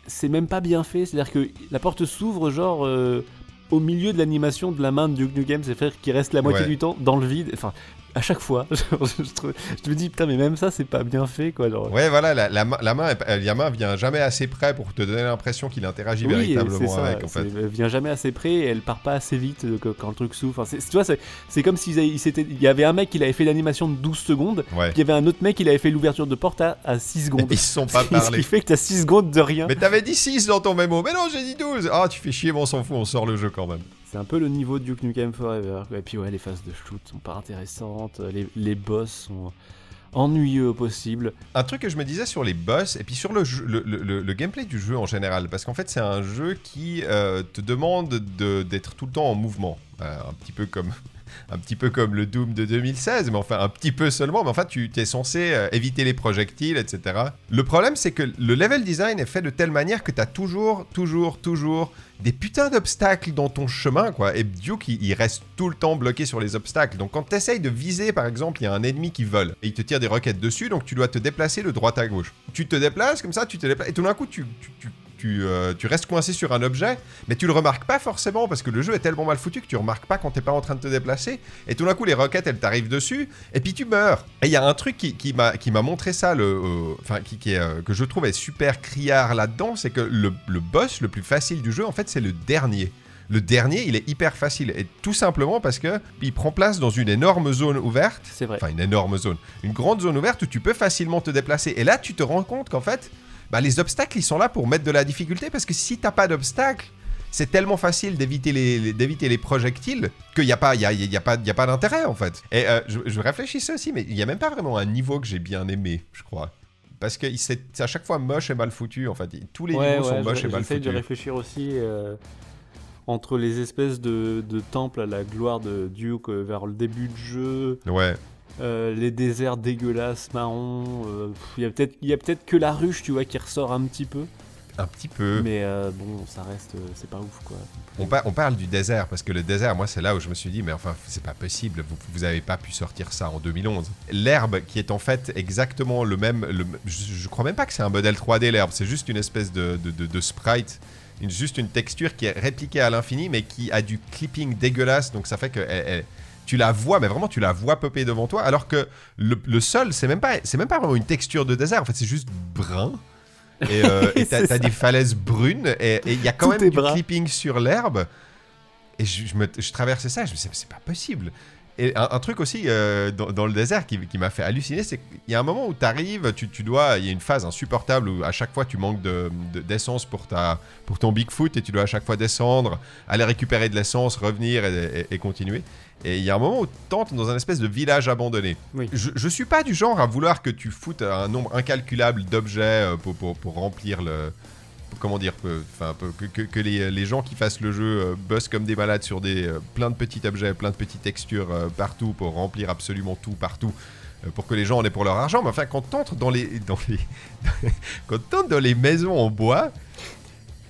c'est même pas bien fait. C'est-à-dire que la porte s'ouvre genre euh, au milieu de l'animation de la main de Duke Nukem, c'est-à-dire qu'il reste la moitié Ouais. du temps dans le vide. Enfin, à chaque fois, genre, je, trouve- je me dis putain, mais même ça, c'est pas bien fait quoi. Genre. ouais, voilà, la, la main, la main, est- la main vient jamais assez près pour te donner l'impression qu'il interagit Oui, véritablement ça. avec en fait. Elle vient jamais assez près et elle part pas assez vite euh, que- quand le truc s'ouvre. Enfin, tu vois, c'est comme s'il il y avait un mec qui avait fait l'animation de 12 secondes, Ouais. puis il y avait un autre mec qui avait fait l'ouverture de porte à, à 6 secondes. Ils se sont pas Ce parlé. qui fait que t'as 6 secondes de rien. Mais t'avais dit 6 dans ton mémo. Mais non, j'ai dit 12. Ah, tu fais chier, mais on s'en fout, on sort le jeu quand même. C'est un peu le niveau de Duke Nukem Forever. Et puis ouais, les phases de shoot sont pas intéressantes, les, les boss sont ennuyeux au possible. Un truc que je me disais sur les boss et puis sur le, jeu- le, le- le- gameplay du jeu en général, parce qu'en fait c'est un jeu qui euh, te demande de- d'être tout le temps en mouvement, Euh, un petit peu comme un petit peu comme le Doom de 2016, mais enfin un petit peu seulement, mais enfin tu es censé euh, éviter les projectiles, etc. Le problème c'est que le level design est fait de telle manière que tu as toujours, toujours, toujours des putains d'obstacles dans ton chemin, quoi. Et Duke, il, reste tout le temps bloqué sur les obstacles. Donc quand tu essayes de viser, par exemple, il y a un ennemi qui vole et il te tire des roquettes dessus, donc tu dois te déplacer de droite à gauche. Tu te déplaces comme ça, tu te déplaces, et tout d'un coup, tu, tu, tu, euh, tu restes coincé sur un objet, mais tu le remarques pas forcément parce que le jeu est tellement mal foutu que tu remarques pas quand t'es pas en train de te déplacer. Et tout d'un coup, les roquettes, elles t'arrivent dessus, et puis tu meurs. Et il y a un truc qui, qui m'a montré ça, le, euh, qui, euh, que je trouve est super criard là-dedans, c'est que le, le boss le plus facile du jeu, en fait, c'est le dernier. Le dernier, il est hyper facile, et tout simplement parce que il prend place dans une énorme zone ouverte. C'est vrai. Enfin, une énorme zone. Une grande zone ouverte où tu peux facilement te déplacer. Et là, tu te rends compte qu'en fait, bah, les obstacles, ils sont là pour mettre de la difficulté parce que si t'as pas d'obstacles, c'est tellement facile d'éviter les, les- d'éviter les projectiles qu'il n'y a pas, y a, y a pas, il y a pas d'intérêt en fait. Et euh, je, je réfléchissais aussi, mais il n'y a même pas vraiment un niveau que j'ai bien aimé, je crois. Parce que c'est à chaque fois moche et mal foutu en fait. Tous les ouais, niveaux sont moches et mal j'essaie de foutus. réfléchir aussi euh, entre les espèces de, de temples à la gloire de Duke euh, vers le début du jeu, Ouais. Euh, les déserts dégueulasses marrons. euh, Il y a peut-être que la ruche, tu vois, qui ressort un petit peu. Un petit peu. Mais euh, bon, ça reste, c'est pas ouf quoi. On, par- on parle du désert parce que le désert, moi, c'est là où je me suis dit, mais enfin, c'est pas possible. Vous, vous avez pas pu sortir ça en 2011. L'herbe, qui est en fait exactement le même. le- je, je crois même pas que c'est un modèle 3D l'herbe. C'est juste une espèce de, de- de- de sprite, une, juste une texture qui est répliquée à l'infini, mais qui a du clipping dégueulasse. Donc ça fait que elle- elle- tu la vois, mais vraiment tu la vois popper devant toi, alors que le, le sol, c'est même pas, c'est même pas vraiment une texture de désert. En fait, c'est juste brun. Et euh, t'as des falaises brunes et il y a quand Tout même du brun. clipping sur l'herbe. Et je, je me- je traversais ça, je me disais, c'est pas possible. Et un, un truc aussi euh, dans, dans le désert qui, qui m'a fait halluciner, c'est qu'il y a un moment où tu arrives, tu, tu dois, il y a une phase insupportable où à chaque fois tu manques de- de- d'essence pour, ta, pour ton Bigfoot et tu dois à chaque fois descendre, aller récupérer de l'essence, revenir et, et- et continuer. Et il y a un moment où tu tentes dans un espèce de village abandonné. Oui. Je, je suis pas du genre à vouloir que tu foutes un nombre incalculable d'objets euh, pour, pour, pour remplir le, comment dire, enfin, que, que- que les, les gens qui fassent le jeu euh, bossent comme des malades sur des euh, plein de petits objets, plein de petites textures partout pour remplir absolument tout partout. Pour que les gens en aient pour leur argent, mais enfin, quand t'entres dans les, dans les, quand t'entres dans les maisons en bois,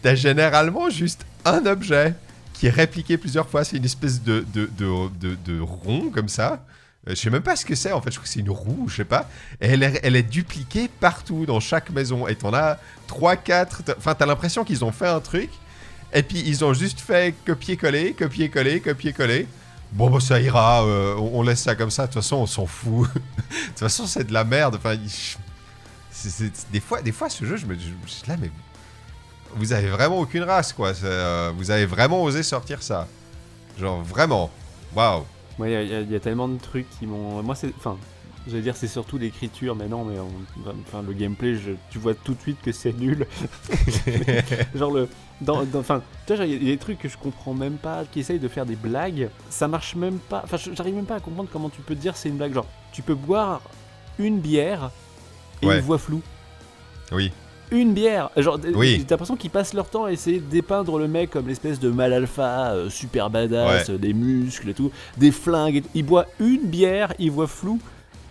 t'as généralement juste un objet qui est répliqué plusieurs fois. C'est une espèce de, de, de, de- rond comme ça. Euh, Je sais même pas ce que c'est en fait, je crois que c'est une roue, je sais pas. Et elle est, elle est dupliquée partout dans chaque maison. Et t'en as 3, 4. Enfin, t'as l'impression qu'ils ont fait un truc. Et puis ils ont juste fait copier-coller, copier-coller, copier-coller. Bon, bah ça ira, euh, on, laisse ça comme ça. De toute façon, on s'en fout. de toute façon, c'est de la merde. Enfin, des, fois, des fois, ce jeu, je me suis là, mais vous avez vraiment aucune race, quoi. Euh, vous avez vraiment osé sortir ça. Genre, vraiment. Waouh. Moi, il y a- y, y tellement de trucs qui m'ont. Moi, c'est. Enfin, j'allais dire, c'est surtout l'écriture, mais non, mais on- enfin, le gameplay, je- tu vois tout de suite que c'est nul. genre, le. dans- dans- Enfin, tu vois, il y a- des trucs que je comprends même pas, qui essayent de faire des blagues. Ça marche même pas. Enfin, j'arrive même pas à comprendre comment tu peux te dire c'est une blague. Genre, tu peux boire une bière et Ouais. une voix floue. Oui. Une bière Genre, Oui. t'as l'impression qu'ils passent leur temps à essayer de dépeindre le mec comme l'espèce de mal alpha, euh, super badass, Ouais. euh, des muscles et tout, des flingues. Il boit une bière, il voit flou.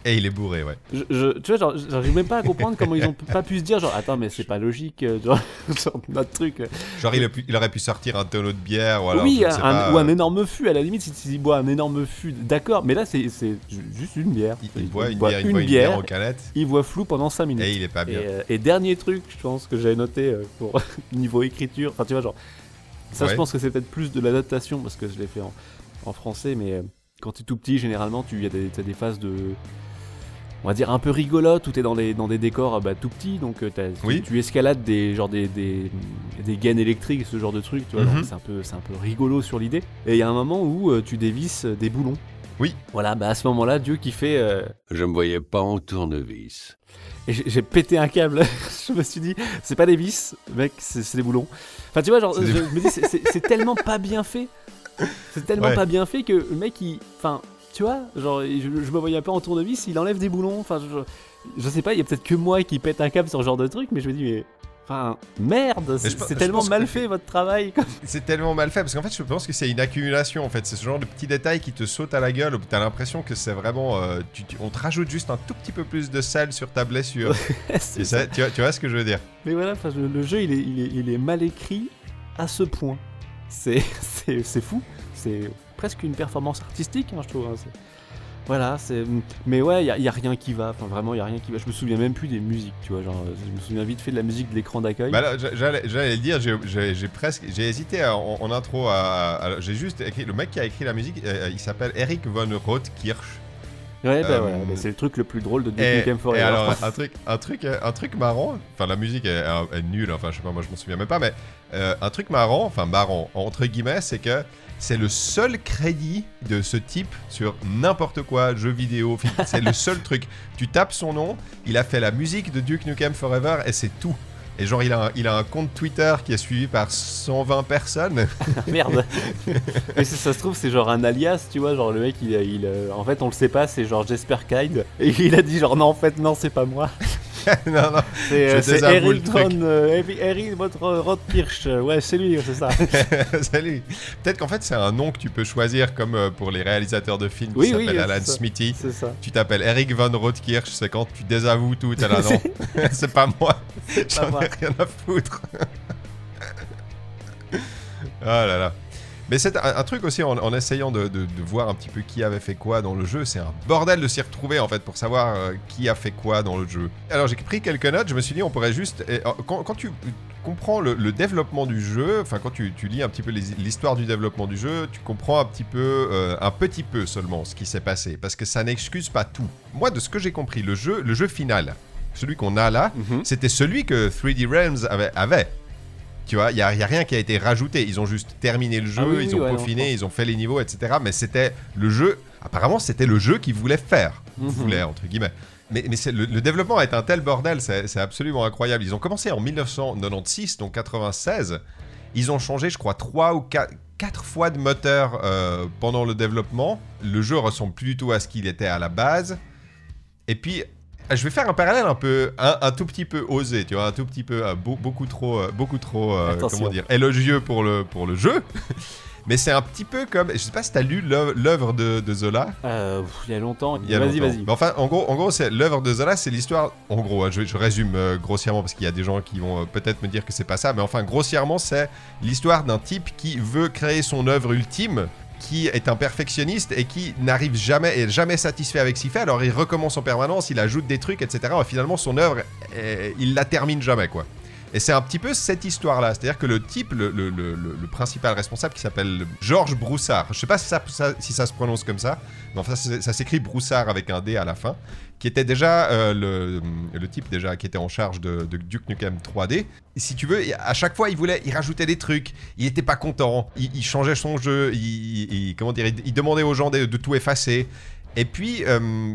Et il est bourré, ouais. Je, je- tu vois, j'arrive même pas à comprendre comment ils ont pas pu se dire, genre, attends, mais c'est pas logique, euh, genre, genre, notre truc. euh. Genre, il, a pu- il aurait pu sortir un tonneau de bière ou alors. oui, un- un- pas, ou un euh, énorme fût, à la limite, si il boit un énorme fût, d'accord, mais là, c'est c'est ju- juste une bière. Il, il boit une bière, il boit une bière, bière il voit flou pendant 5 minutes. et il est pas Et, bien. euh, et dernier truc, je pense que j'avais noté euh, pour niveau écriture, enfin tu vois genre, ça je pense que c'est peut-être plus de l'adaptation parce que je l'ai fait en, en français, mais euh, quand tu es tout petit, généralement tu y a des, t'as des phases de, on va dire un peu rigolotes où t'es dans des dans des décors euh, bah, tout petits, donc euh, tu- escalades des genre des, des des gaines électriques, ce genre de truc, tu vois, Mhm. donc c'est un peu c'est un peu rigolo sur l'idée. Et il y a un moment où euh, tu dévisses des boulons. Oui. Voilà, bah à ce moment-là, Dieu qui fait euh, Je me voyais pas en tournevis. et j'ai pété un câble. je me suis dit, c'est pas des vis, mec, c'est des boulons. Enfin, tu vois, genre, C'est je des- me dis, c'est- tellement pas bien fait. C'est tellement Ouais. pas bien fait que le mec, il. Enfin, tu vois, genre, je, je me voyais un peu en tournevis, il enlève des boulons. Enfin, je, je sais pas, il y a peut-être que moi qui pète un câble sur ce genre de truc, mais je me dis, mais. Enfin, merde, c'est tellement mal que- fait votre travail. C'est tellement mal fait parce qu'en fait, je pense que c'est une accumulation. En fait, c'est ce genre de petits détails qui te sautent à la gueule où t'as l'impression que c'est vraiment. euh, tu- tu- on te rajoute juste un tout petit peu plus de sel sur ta blessure. C'est Et ça. ça, tu, vois, tu vois ce que je veux dire Mais voilà, le jeu, il est, il, est, il est mal écrit à ce point. C'est fou. C'est presque une performance artistique, hein, je trouve. hein, Voilà, c'est. Mais ouais, il y, a rien qui va. Enfin, vraiment, il y a rien qui va. Je me souviens même plus des musiques, tu vois. Genre, je me souviens vite fait de la musique de l'écran d'accueil. Bah j'allais le dire, j'ai- presque. J'ai hésité à- en, en intro à. à- j'ai juste écrit. Le mec qui a écrit la musique, euh, il s'appelle Eric von Rothkirch. ouais, bah euh, voilà, bah, c'est le truc le plus drôle de Duke Et, Nukem et Forever. alors, un truc, un, truc, euh, un truc marrant, enfin la musique est, est nulle, enfin je sais pas, moi je m'en souviens même pas, mais euh, un truc marrant, enfin marrant, entre guillemets, c'est que c'est le seul crédit de ce type sur n'importe quoi, jeu vidéo, film, c'est le seul truc. Tu tapes son nom, il a fait la musique de Duke Nukem Forever et c'est tout. Et genre, il a, un, il a un compte Twitter qui est suivi par 120 personnes. Merde. Mais si ça se trouve, c'est genre un alias, tu vois. Genre, le mec, il, il, euh, en fait, on le sait pas, c'est genre Jesper Kide. Et il a dit, genre, non, en fait, non, c'est pas moi. non, non, C'est euh, c'est Eric euh, Eric- Eric, votre euh, Rothkirch. Ouais, c'est lui, c'est ça. salut. Peut-être qu'en fait, c'est un nom que tu peux choisir comme euh, pour les réalisateurs de films Oui, qui oui, s'appellent c'est Alan ça. Smithy. C'est ça. Tu t'appelles Eric Von Rothkirch, c'est quand tu désavoues tout, t'es là, non, c'est pas moi, j'en ai rien à foutre. ah là là. Mais c'est un, un truc aussi en, en essayant de, de- de voir un petit peu qui avait fait quoi dans le jeu, c'est un bordel de s'y retrouver en fait pour savoir euh, qui a fait quoi dans le jeu. Alors j'ai pris quelques notes, je me suis dit on pourrait juste... et, euh, quand, quand tu comprends le, le développement du jeu, enfin quand tu, tu lis un petit peu l'histoire du développement du jeu, tu comprends un petit peu, euh, un petit peu seulement ce qui s'est passé, parce que ça n'excuse pas tout. Moi de ce que j'ai compris, le jeu, le jeu final, celui qu'on a là, Mhm. c'était celui que 3D Realms avait. avait. Tu vois, il n'y a, rien qui a été rajouté. Ils ont juste terminé le jeu, Ah oui, ils oui, ont ouais, peaufiné, ils ont fait les niveaux, etc. Mais c'était le jeu. Apparemment, c'était le jeu qu'ils voulaient faire. Mhm. Voulaient, entre guillemets. Mais, le, le développement est un tel bordel, c'est absolument incroyable. Ils ont commencé en 1996, donc 96. Ils ont changé, je crois, trois ou quatre, quatre fois de moteur euh, pendant le développement. Le jeu ressemble plus du tout à ce qu'il était à la base. Et puis, je vais faire un parallèle un peu, un, un tout petit peu osé, tu vois, un tout petit peu, euh, beau- beaucoup trop, euh, beaucoup trop, euh, comment dire, élogieux pour le, pour le jeu. Mais c'est un petit peu comme, je sais pas si t'as lu l'œuvre de, de Zola. Euh, il y a longtemps. Il y a Vas-y, vas-y. Mais enfin, en gros, en gros c'est l'œuvre de Zola, c'est l'histoire. En gros, hein, je, je résume euh, grossièrement parce qu'il y a des gens qui vont euh, peut-être me dire que c'est pas ça, mais enfin, grossièrement, c'est l'histoire d'un type qui veut créer son œuvre ultime, qui est un perfectionniste et qui n'arrive jamais et jamais satisfait avec ce qu'il fait. Alors, il recommence en permanence, il ajoute des trucs, etc. Et finalement, son œuvre, euh, il la termine jamais, quoi. Et c'est un petit peu cette histoire-là. C'est-à-dire que le type, le, le- le- principal responsable, qui s'appelle Georges Broussard, je sais pas si ça, ça- si ça se prononce comme ça, mais enfin, ça, ça s'écrit Broussard avec un D à la fin. Qui était déjà euh, le, le type déjà qui était en charge de, Duke Nukem 3D. Et si tu veux, à chaque fois, il voulait, il rajoutait des trucs. Il était pas content. Il, changeait son jeu. Il, comment dire, il, demandait aux gens de, tout effacer. Et puis, euh,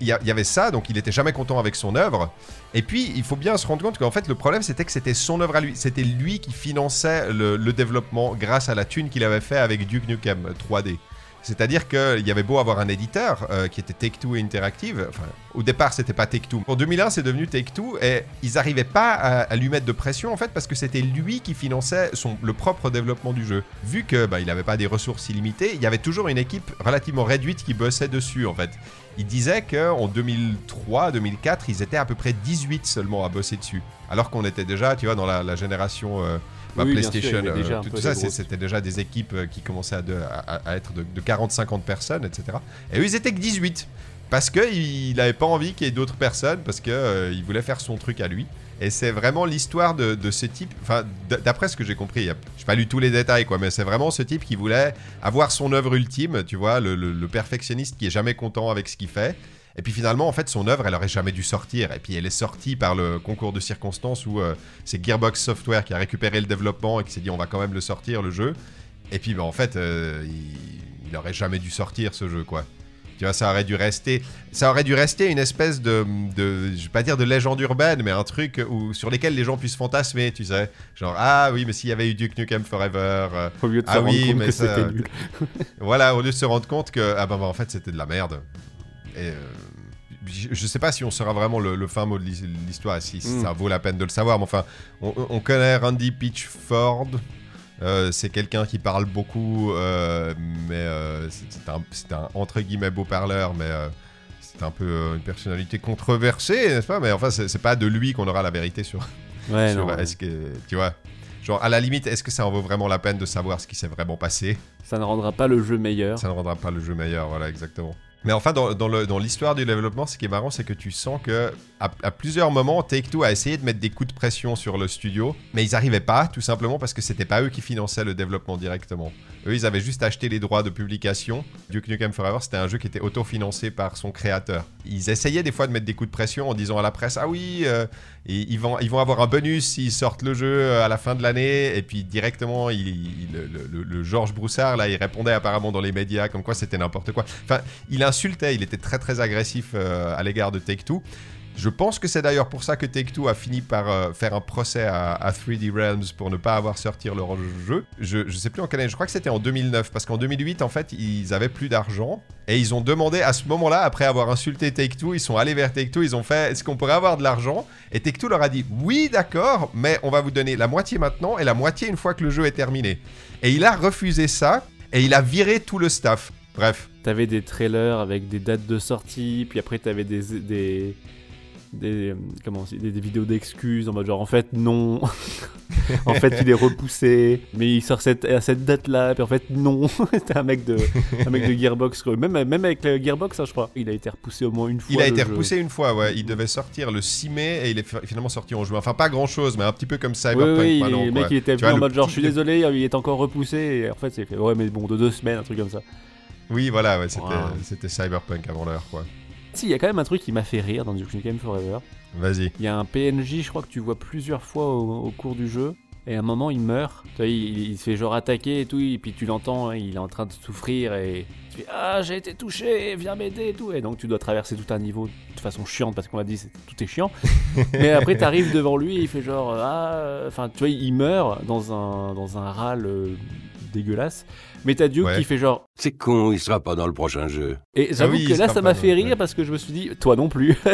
il y, avait ça, donc il était jamais content avec son œuvre. Et puis, il faut bien se rendre compte qu'en fait, le problème, c'était que c'était son œuvre à lui. C'était lui qui finançait le, le développement grâce à la thune qu'il avait fait avec Duke Nukem 3D. C'est-à-dire qu'il y avait beau avoir un éditeur euh, qui était Take-Two Interactive. Enfin, au départ, c'était pas Take-Two. En 2001, c'est devenu Take-Two et ils n'arrivaient pas à, lui mettre de pression en fait parce que c'était lui qui finançait son, le propre développement du jeu. Vu que bah, il n'avait pas des ressources illimitées, il y avait toujours une équipe relativement réduite qui bossait dessus en fait. Il disait qu'en 2003-2004, ils étaient à peu près 18 seulement à bosser dessus. Alors qu'on était déjà, tu vois, dans la, la génération euh, bah, Oui, bien sûr, PlayStation, déjà euh, tout, ça, c'était déjà des équipes euh, qui commençaient à, de- à- à être de, de 40-50 personnes, etc. Et eux, ils étaient que 18. Parce qu'il n'avait pas envie qu'il y ait d'autres personnes, parce qu'il voulait faire son truc à lui. Et c'est vraiment l'histoire de, de ce type, enfin, d'après ce que j'ai compris, je n'ai pas lu tous les détails, quoi, mais c'est vraiment ce type qui voulait avoir son œuvre ultime, tu vois, le, le- le perfectionniste qui est jamais content avec ce qu'il fait. Et puis finalement, en fait, son œuvre, elle aurait jamais dû sortir. Et puis elle est sortie par le concours de circonstances où euh, c'est Gearbox Software qui a récupéré le développement et qui s'est dit on va quand même le sortir, le jeu. Et puis bah, en fait, euh, il, il aurait jamais dû sortir ce jeu, quoi. Tu vois, ça aurait dû rester, ça aurait dû rester une espèce de, de je vais pas dire de légende urbaine, mais un truc où, sur lesquels les gens puissent fantasmer, tu sais. Genre, ah oui, mais s'il y avait eu Duke Nukem Forever, euh, Au lieu de se Ah rendre oui, compte mais que ça- nul. voilà, au lieu de se rendre compte que, ah ben, bah, en fait, c'était de la merde. Et euh, je je sais pas si on saura vraiment le, le fin mot de l'his- l'histoire, si si Mm. ça vaut la peine de le savoir, mais enfin, on, on connaît Randy Pitchford. Euh, c'est quelqu'un qui parle beaucoup, euh, mais euh, c'est un, entre guillemets beau parleur, mais c'est un peu une personnalité controversée, n'est-ce pas? Mais enfin, c'est c'est pas de lui qu'on aura la vérité sur, Ouais, sur non, est-ce que tu vois? Genre, à la limite, est-ce que ça en vaut vraiment la peine de savoir ce qui s'est vraiment passé? Ça ne rendra pas le jeu meilleur. ça ne rendra pas le jeu meilleur, voilà, exactement. Mais enfin, dans, l'histoire du développement, ce qui est marrant, c'est que tu sens que à, à plusieurs moments, Take-Two a essayé de mettre des coups de pression sur le studio, mais ils n'arrivaient pas, tout simplement parce que c'était pas eux qui finançaient le développement directement. Eux, ils avaient juste acheté les droits de publication. Duke Nukem Forever, c'était un jeu qui était autofinancé par son créateur. Ils essayaient des fois de mettre des coups de pression en disant à la presse Ah oui, euh, ils, vont, avoir un bonus s'ils sortent le jeu euh, à la fin de l'année. Et puis directement, le, Georges Broussard, là, il répondait apparemment dans les médias comme quoi c'était n'importe quoi. Enfin, il insultait, il était très très agressif euh, à l'égard de Take-Two. Je pense que c'est d'ailleurs pour ça que Take-Two a fini par euh, faire un procès à, à 3D Realms pour ne pas avoir sorti leur jeu. Je, je sais plus en quelle année, je crois que c'était en 2009, parce qu'en 2008, en fait, ils avaient plus d'argent. Et ils ont demandé à ce moment-là, après avoir insulté Take-Two, ils sont allés vers Take-Two, ils ont fait est-ce qu'on pourrait avoir de l'argent? Et Take-Two leur a dit oui, d'accord, mais on va vous donner la moitié maintenant et la moitié une fois que le jeu est terminé. Et il a refusé ça et il a viré tout le staff. Bref. T'avais des trailers avec des dates de sortie, puis après t'avais des des, euh, comment des, des vidéos d'excuses en mode genre en fait non, en fait il est repoussé, mais il sort cette, à cette date là, puis en fait non, c'était un mec de un mec de Gearbox, même même avec le Gearbox hein, je crois, il a été repoussé au moins une fois. Il a été jeu. repoussé une fois, ouais. Il devait sortir le 6 mai et il est fi- finalement sorti en juin. Enfin, pas grand chose, mais un petit peu comme Oui, Cyberpunk oui, maintenant. le mec il était venu en mode genre je suis désolé, il est encore repoussé, et en fait c'est fait ouais mais bon de deux semaines, un truc comme ça. Oui, voilà, ouais, c'était Ouais. c'était Cyberpunk avant l'heure, quoi. Si, il y a quand même un truc qui m'a fait rire dans Duke Nukem Forever. Vas-y. Il y a un PNJ, je crois que tu vois plusieurs fois au, au cours du jeu. Et à un moment, il meurt. Tu vois, il, il se fait genre attaquer et tout. Et puis tu l'entends, hein, il est en train de souffrir. Et tu fais Ah, j'ai été touché, viens m'aider et tout. Et donc tu dois traverser tout un niveau de façon chiante parce qu'on m'a dit tout est chiant. Mais après, tu arrives devant lui et il fait genre Ah. Enfin, tu vois, il meurt dans un, dans un râle euh, dégueulasse. Mais t'as Duke Ouais. qui fait genre. C'est con, il sera pas dans le prochain jeu. Et j'avoue Ah oui, que là, ça m'a fait rire ouais. parce que je me suis dit Toi non plus.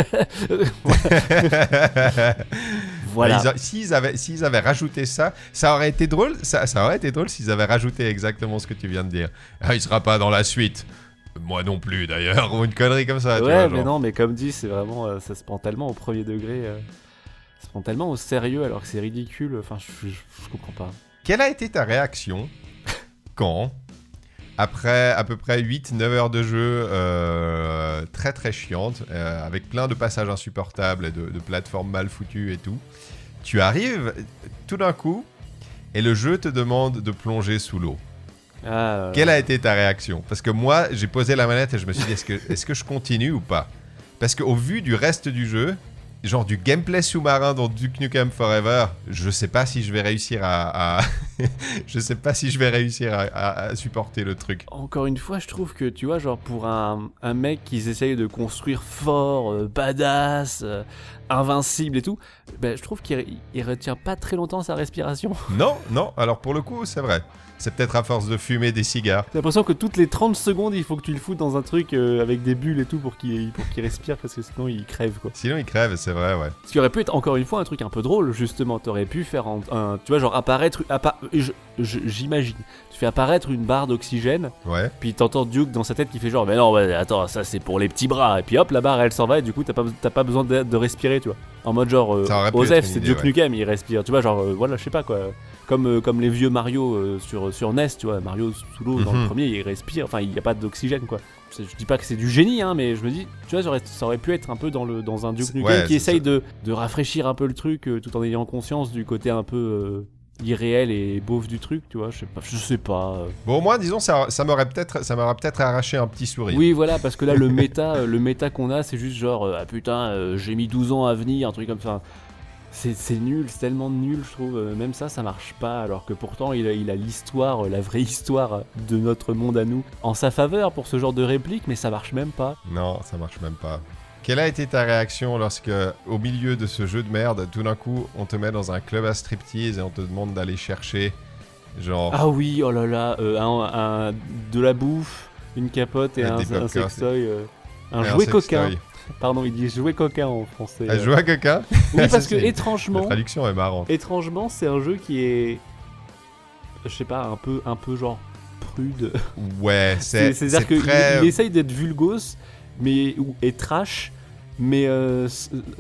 voilà. Ils a- S'ils avaient, avaient rajouté ça, ça aurait été drôle. Ça, ça aurait été drôle s'ils avaient rajouté exactement ce que tu viin de dire. Ah, il sera pas dans la suite. Moi non plus d'ailleurs, ou une connerie comme ça. tu ouais, vois, mais genre. non, mais comme dit, c'est vraiment, euh, ça se prend tellement au premier degré, euh, ça se prend tellement au sérieux alors que c'est ridicule. Enfin, je, je, je comprends pas. Quelle a été ta réaction quand, après à peu près 8-9 heures de jeu euh, très très chiante, euh, avec plein de passages insupportables et de, de plateformes mal foutues et tout, tu arrives tout d'un coup et le jeu te demande de plonger sous l'eau. Ah, Quelle a été ta réaction? Parce que moi, j'ai posé la manette et je me suis dit, est-ce que, est-ce que je continue ou pas? Parce qu'au vu du reste du jeu, genre du gameplay sous-marin dans Duke Nukem Forever, je sais pas si je vais réussir à, à- je sais pas si je vais réussir à, à- à supporter le truc. Encore une fois, je trouve que, tu vois, genre pour un, un mec qu'ils essayent de construire fort, euh, badass, euh, invincible et tout, ben, je trouve qu'il il retient pas très longtemps sa respiration. Non, non. Alors pour le coup, c'est vrai. C'est peut-être à force de fumer des cigares. J'ai l'impression que toutes les 30 secondes, il faut que tu le foutes dans un truc euh, avec des bulles et tout pour qu'il respire parce que sinon il crève quoi. Sinon, il crève, c'est vrai, ouais. Ce qui aurait pu être encore une fois un truc un peu drôle, justement. T'aurais pu faire un, un- Tu vois, genre apparaître. appa- J'imagine. Tu fais apparaître une barre d'oxygène, Ouais. puis t'entends Duke dans sa tête qui fait genre, mais non, attends, ça c'est pour les petits bras. Et puis hop, la barre elle s'en va, et du coup, t'as pas, pas besoin de, de respirer, tu vois. En mode genre, euh, Osef, c'est Duke ouais. Nukem, il respire. Tu vois, genre, euh, voilà, je sais pas quoi. Comme, euh, comme les vieux Mario euh, sur, sur NES, tu vois. Mario sous l'eau dans le Mhm. premier, il respire. Enfin, il n'y a pas d'oxygène, quoi. Je dis pas que c'est du génie, hein, mais je me dis, tu vois, ça aurait, ça aurait pu être un peu dans, le, dans un Duke Nukem ouais, qui essaye de, de rafraîchir un peu le truc tout en ayant conscience du côté un peu euh, irréel et beauf du truc, tu vois. Je sais pas. Je sais pas euh. Bon, au moins, disons, ça, ça m'aurait peut-être, ça m'aurait peut-être arraché un petit sourire. Oui, voilà, parce que là, le méta, euh, le méta qu'on a, c'est juste genre, euh, ah putain, euh, j'ai mis 12 ans à venir, un truc comme ça. C'est nul, c'est tellement nul, je trouve. Même ça, ça marche pas, alors que pourtant, il a il a l'histoire, la vraie histoire de notre monde à nous, en sa faveur pour ce genre de réplique, mais ça marche même pas. Non, ça marche même pas. Quelle a été ta réaction lorsque, au milieu de ce jeu de merde, tout d'un coup, on te met dans un club à striptease et on te demande d'aller chercher, genre, Ah oui, oh là là, euh, un, un- de la bouffe, une capote et un, un sextoy. euh, un un jouet coquin. Pardon, il dit jouet coquin en français. jouer à quelqu'un Oui, parce que C'est- La étrangement, traduction est marrante. étrangement, c'est un jeu qui est, je sais pas, un peu, un peu genre prude. Ouais, c'est, C'est- C'est-à-dire c'est qu'il très... essaye d'être vulgose, mais ou- et trash, mais euh,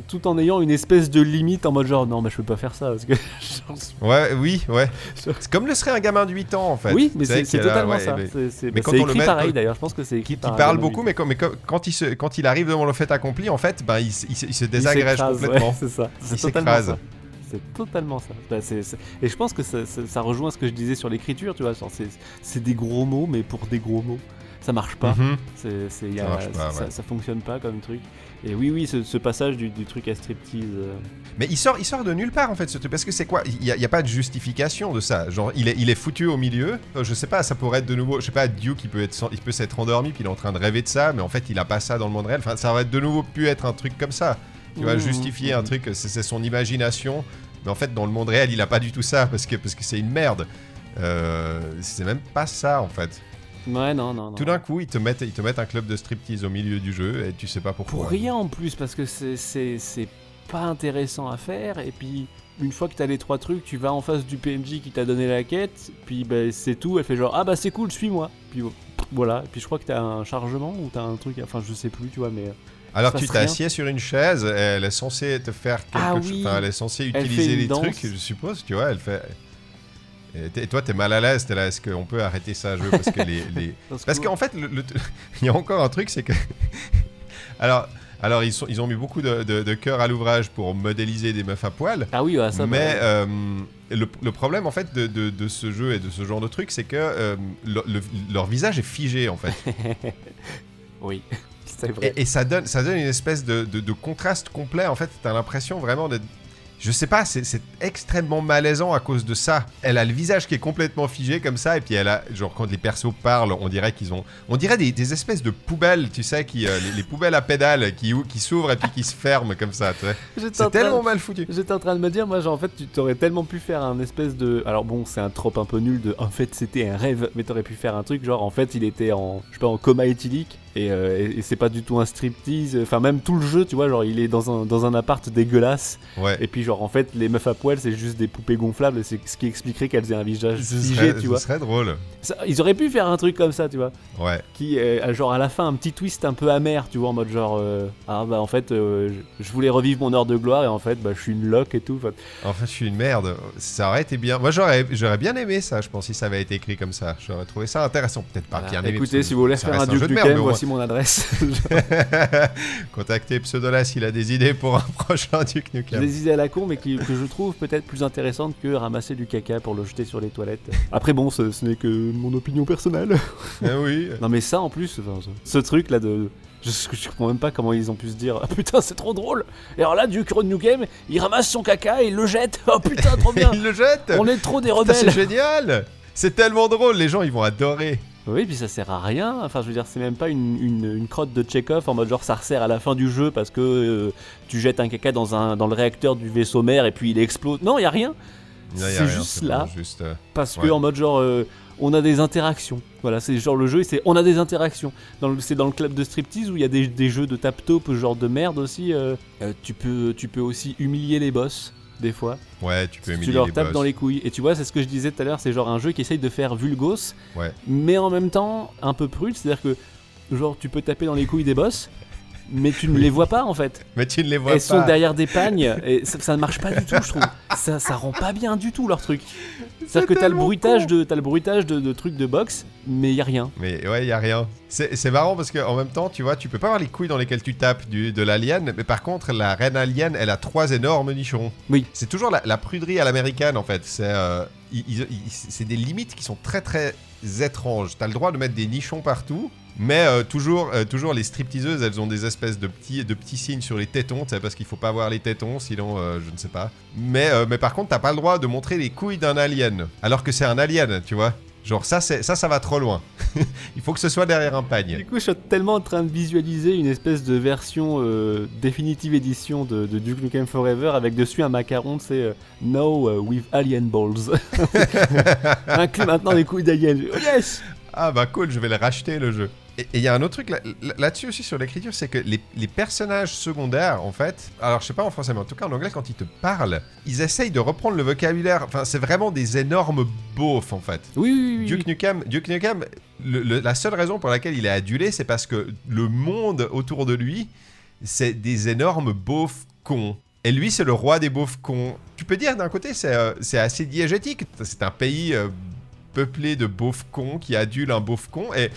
tout en ayant une espèce de limite en mode genre non, mais je peux pas faire ça parce que. Ouais, oui, ouais. C'est comme le serait un gamin de 8 ans, en fait. oui, mais c'est est là, totalement ouais, ça. mais- bah, quand on le écrit met- pareil d'ailleurs. Je pense que c'est écrit Qui, parle beaucoup, mais, quand, mais quand, quand il se, quand il arrive devant le fait accompli, en fait, ben, il, se- il se- il se désagrège s'écrase, ouais, complètement. c'est ça. C'est Il totalement s'écrase. ça. C'est totalement ça. Bah, c'est- c'est- Et je pense que ça, ça- ça rejoint ce que je disais sur l'écriture, tu vois. c'est des gros mots, mais pour des gros mots. Ça marche pas. Mhm. C'est- Ça fonctionne pas comme truc. Et oui, oui, ce, ce passage du, du truc à striptease. euh, Mais il sort, il sort de nulle part en fait, ce truc, parce que c'est quoi? Il n'y a, pas de justification de ça. Genre, il est, il est foutu au milieu. Euh, Je sais pas, ça pourrait être de nouveau. Je sais pas, Duke, il peut être, il peut s'être endormi, puis il est en train de rêver de ça, mais en fait, il a pas ça dans le monde réel. Enfin, ça aurait de nouveau pu être un truc comme ça. Tu vas Mmh. justifier un truc, c'est c'est son imagination, mais en fait, dans le monde réel, il a pas du tout ça, parce que parce que c'est une merde. Euh, c'est même pas ça en fait. Ouais, non, non, non. Tout d'un coup, ils te mettent, ils te mettent un club de striptease au milieu du jeu et tu sais pas pourquoi. Pour rien en plus, parce que c'est- pas intéressant à faire. Et puis, une fois que t'as les trois trucs, tu vas en face du PNJ qui t'a donné la quête. Puis, bah, c'est tout. Elle fait genre, ah bah c'est cool, suis-moi. Puis voilà. Et puis, je crois que t'as un chargement ou t'as un truc. Enfin, je sais plus, tu vois, mais. Alors se tu rien. t'assieds sur une chaise, elle est censée te faire quelque Ah chose, oui. enfin elle est censée utiliser les trucs, je suppose, tu vois, elle fait. Et, toi t'es mal à l'aise, t'es là, est-ce qu'on peut arrêter ça jeu parce que les, les- parce qu'en fait le- le- il y a encore un truc, c'est que alors alors ils sont ils ont mis beaucoup de, de, de cœur à l'ouvrage pour modéliser des meufs à poil. Ah oui, ouais, ça. mais bah, euh, le, le problème en fait de, ce jeu et de ce genre de truc, c'est que euh, le- le- leur visage est figé en fait. Oui, vrai. Et, et ça, donne, ça donne une espèce de contraste complet. En fait, t'as l'impression vraiment d'être. Je sais pas, c'est extrêmement malaisant à cause de ça. Elle a le visage qui est complètement figé comme ça, et puis elle a, genre, quand les persos parlent, on dirait qu'ils ont. On dirait des, des espèces de poubelles, tu sais, qui, euh, les, les poubelles à pédales qui, ou- qui s'ouvrent et puis qui se ferment comme ça, tu sais. C'est tellement mal foutu. J'étais en train de me dire, moi, genre, en fait, tu t'aurais tellement pu faire un espèce de. Alors, bon, c'est un trope un peu nul de. En fait, c'était un rêve, mais t'aurais pu faire un truc, genre, en fait, il était en. Je sais pas, en coma éthylique, et, euh, et- et c'est pas du tout un striptease. Enfin, même tout le jeu, tu vois, genre, il est dans un, dans un appart dégueulasse, Ouais. et puis, genre, en fait, les meufs à poil, c'est juste des poupées gonflables, c'est ce qui expliquerait qu'elles aient un visage Ce figé, serait, tu ce vois. serait drôle. Ça- ils auraient pu faire un truc comme ça, tu vois. Ouais. Qui, euh, genre, à la fin, un petit twist un peu amer, tu vois, en mode genre. euh, ah, bah, en fait, euh, je je voulais revivre mon heure de gloire, et en fait, bah, je suis une loque et tout. Enfin, En fait, je suis une merde. Ça aurait été bien. Moi, j'aurais j'aurais bien aimé ça, je pense, si ça avait été écrit comme ça. J'aurais trouvé ça intéressant. Peut-être pas Voilà. bien aimé. Ah, Écoutez, si vous voulez faire un Duke jeu de merde, voici mon adresse. Contactez Pseudolas s'il a des idées pour un prochain Duke Nukem. des idées à la con, mais qui- que je trouve peut-être plus intéressantes que ramasser du caca pour le jeter sur les toilettes. Après, bon, ce, ce n'est que mon opinion personnelle. Ah oui. non, mais ça en plus, enfin, ce, ce truc là de. Je, je comprends même pas comment ils ont pu se dire Ah, Putain, c'est trop drôle Et alors là, Duke Nukem, il ramasse son caca et il le jette Oh putain, trop bien Il le jette On est trop des Putain, C'est rebelles génial C'est tellement drôle, les gens ils vont adorer. Oui, puis ça sert à rien. Enfin, je veux dire, c'est même pas une, une, une crotte de Chekhov en mode genre ça resserre à la fin du jeu parce que euh, tu jettes un caca dans, un, dans le réacteur du vaisseau mère et puis il explose. Non, il y a rien. C'est juste là. Juste, euh, Parce que Ouais. en mode genre euh, on a des interactions. Voilà, c'est genre le jeu, c'est on a des interactions. C'est dans le club de striptease où il y a des, des jeux de tap-top genre de merde aussi. euh, tu, peux, tu peux aussi humilier les boss des fois. Ouais, tu peux tu leur les tapes boss. dans les couilles. Et tu vois, c'est ce que je disais tout à l'heure, c'est genre un jeu qui essaye de faire vulgos, Ouais. mais en même temps un peu prude. C'est-à-dire que genre tu peux taper dans les couilles des boss, mais tu ne les vois pas en fait. Mais tu ne les vois Elles pas. sont derrière des pagnes et ça, ça ne marche pas du tout, je trouve. Ça, ça rend pas bien du tout leur truc. C'est-à-dire que t'as le bruitage de, t'as le bruitage de, de trucs de boxe, mais y a rien. Mais ouais, il y a rien. C'est c'est marrant parce qu'en même temps, tu vois, tu peux pas avoir les couilles dans lesquelles tu tapes du, de l'alien, mais par contre, la reine alien, elle a trois énormes nichons. Oui. C'est toujours la, la pruderie à l'américaine en fait. C'est euh, c'est des limites qui sont très très étranges. T'as le droit de mettre des nichons partout. Mais euh, toujours, euh, toujours les stripteaseuses, elles ont des espèces de petits, de petits signes sur les tétons, c'est parce qu'il faut pas voir les tétons, sinon euh, je ne sais pas. Mais, mais par contre, t'as pas le droit de montrer les couilles d'un alien, alors que c'est un alien, tu vois. Genre ça, ça, ça va trop loin. Il faut que ce soit derrière un Du pagne. coup, je suis tellement en train de visualiser une espèce de version euh, définitive édition de, de Duke Nukem Forever avec dessus un macaron, c'est euh, No with Alien Balls. Inclus maintenant les couilles d'alien. Oh, yes Ah bah cool, je vais le racheter le jeu. Et il y a un autre truc là- là- là-dessus aussi sur l'écriture, c'est que les, les personnages secondaires, en fait, alors je sais pas en français, mais en tout cas en anglais, quand ils te parlent, ils essayent de reprendre le vocabulaire. Enfin, c'est vraiment des énormes beaufs, en fait. Oui, oui, oui. Duke Nukem, Duke Nukem le- le- la seule raison pour laquelle il est adulé, c'est parce que le monde autour de lui, c'est des énormes beaufs cons. Et lui, c'est le roi des beaufs cons. Tu peux dire d'un côté, c'est euh, assez diégétique. C'est un pays euh, peuplé de beaufs cons qui adule un beauf con. Et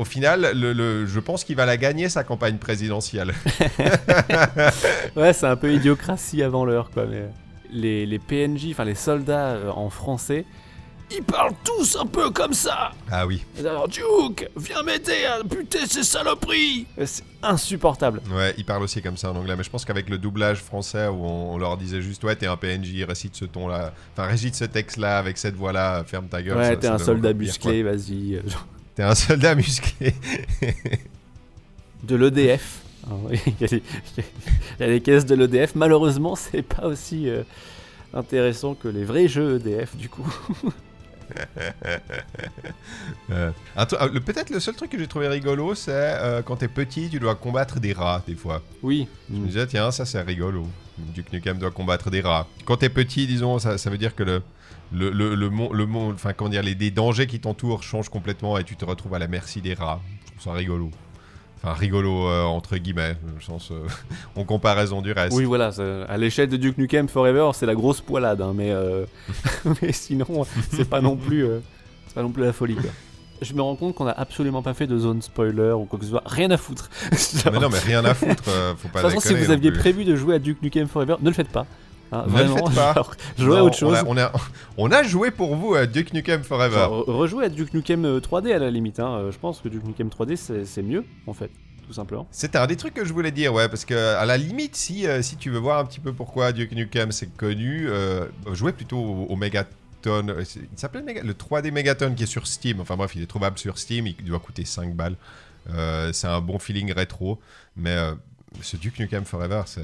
au final, le- je pense qu'il va la gagner sa campagne présidentielle. Ouais, c'est un peu idiocratie avant l'heure, quoi. Mais les, les PNJ, enfin les soldats euh, en français, ils parlent tous un peu comme ça. ah oui. Alors, Duke, viens m'aider à buter ces saloperies. Euh, C'est insupportable. Ouais, il parle aussi comme ça en anglais, mais je pense qu'avec le doublage français où on, on leur disait juste ouais t'es un PNJ, récite ce ton-là, enfin récite ce texte-là avec cette voix-là, ferme ta gueule. Ouais, ça- t'es ça un donne soldat musclé, vas-y. euh, quoi. T'es un soldat musclé. De l'EDF. Ah oui, Il y, a des- il y a des caisses de l'EDF. Malheureusement, c'est pas aussi euh, intéressant que les vrais jeux EDF, du coup. Euh, euh, Peut-être le seul truc que j'ai trouvé rigolo, c'est euh, quand t'es petit, tu dois combattre des rats des fois. Oui. Je me disais tiens ça c'est rigolo. Duke Nukem doit combattre des rats. Quand t'es petit, disons, ça, ça veut dire que le le, le, le, mon- le mon- enfin comment dire, les, les dangers qui t'entourent changent complètement et tu te retrouves à la merci des rats. Je trouve ça rigolo. Enfin rigolo euh, entre guillemets, le sens euh, en comparaison du reste. Oui, voilà. À l'échelle de Duke Nukem Forever, c'est la grosse poilade. hein, mais, euh, mais sinon, c'est pas non plus, c'est pas non plus la folie. Quoi. Je me rends compte qu'on a absolument pas fait de zone spoiler ou quoi que ce soit. Rien à foutre. Mais non mais rien à foutre, euh, faut de pas toute façon, si vous aviez plus. prévu de jouer à Duke Nukem Forever, ne le faites pas. Hein, Ne le vraiment, faites pas. genre, jouez à autre chose. On a, on, a, on a joué pour vous à Duke Nukem Forever. Enfin, re- rejouez à Duke Nukem euh, 3D à la limite. hein. Euh, Je pense que Duke Nukem 3D c'est c'est mieux en fait, tout simplement. C'était un des trucs que je voulais dire, ouais, parce que à la limite, si, euh, si tu veux voir un petit peu pourquoi Duke Nukem c'est connu, euh, jouez plutôt au, au Megaton. euh, c'est- Il s'appelait Mega- le 3D Megaton qui est sur Steam. Enfin bref, il est trouvable sur Steam. Il doit coûter 5 balles. Euh, c'est un bon feeling rétro, mais euh, ce Duke Nukem Forever, c'est.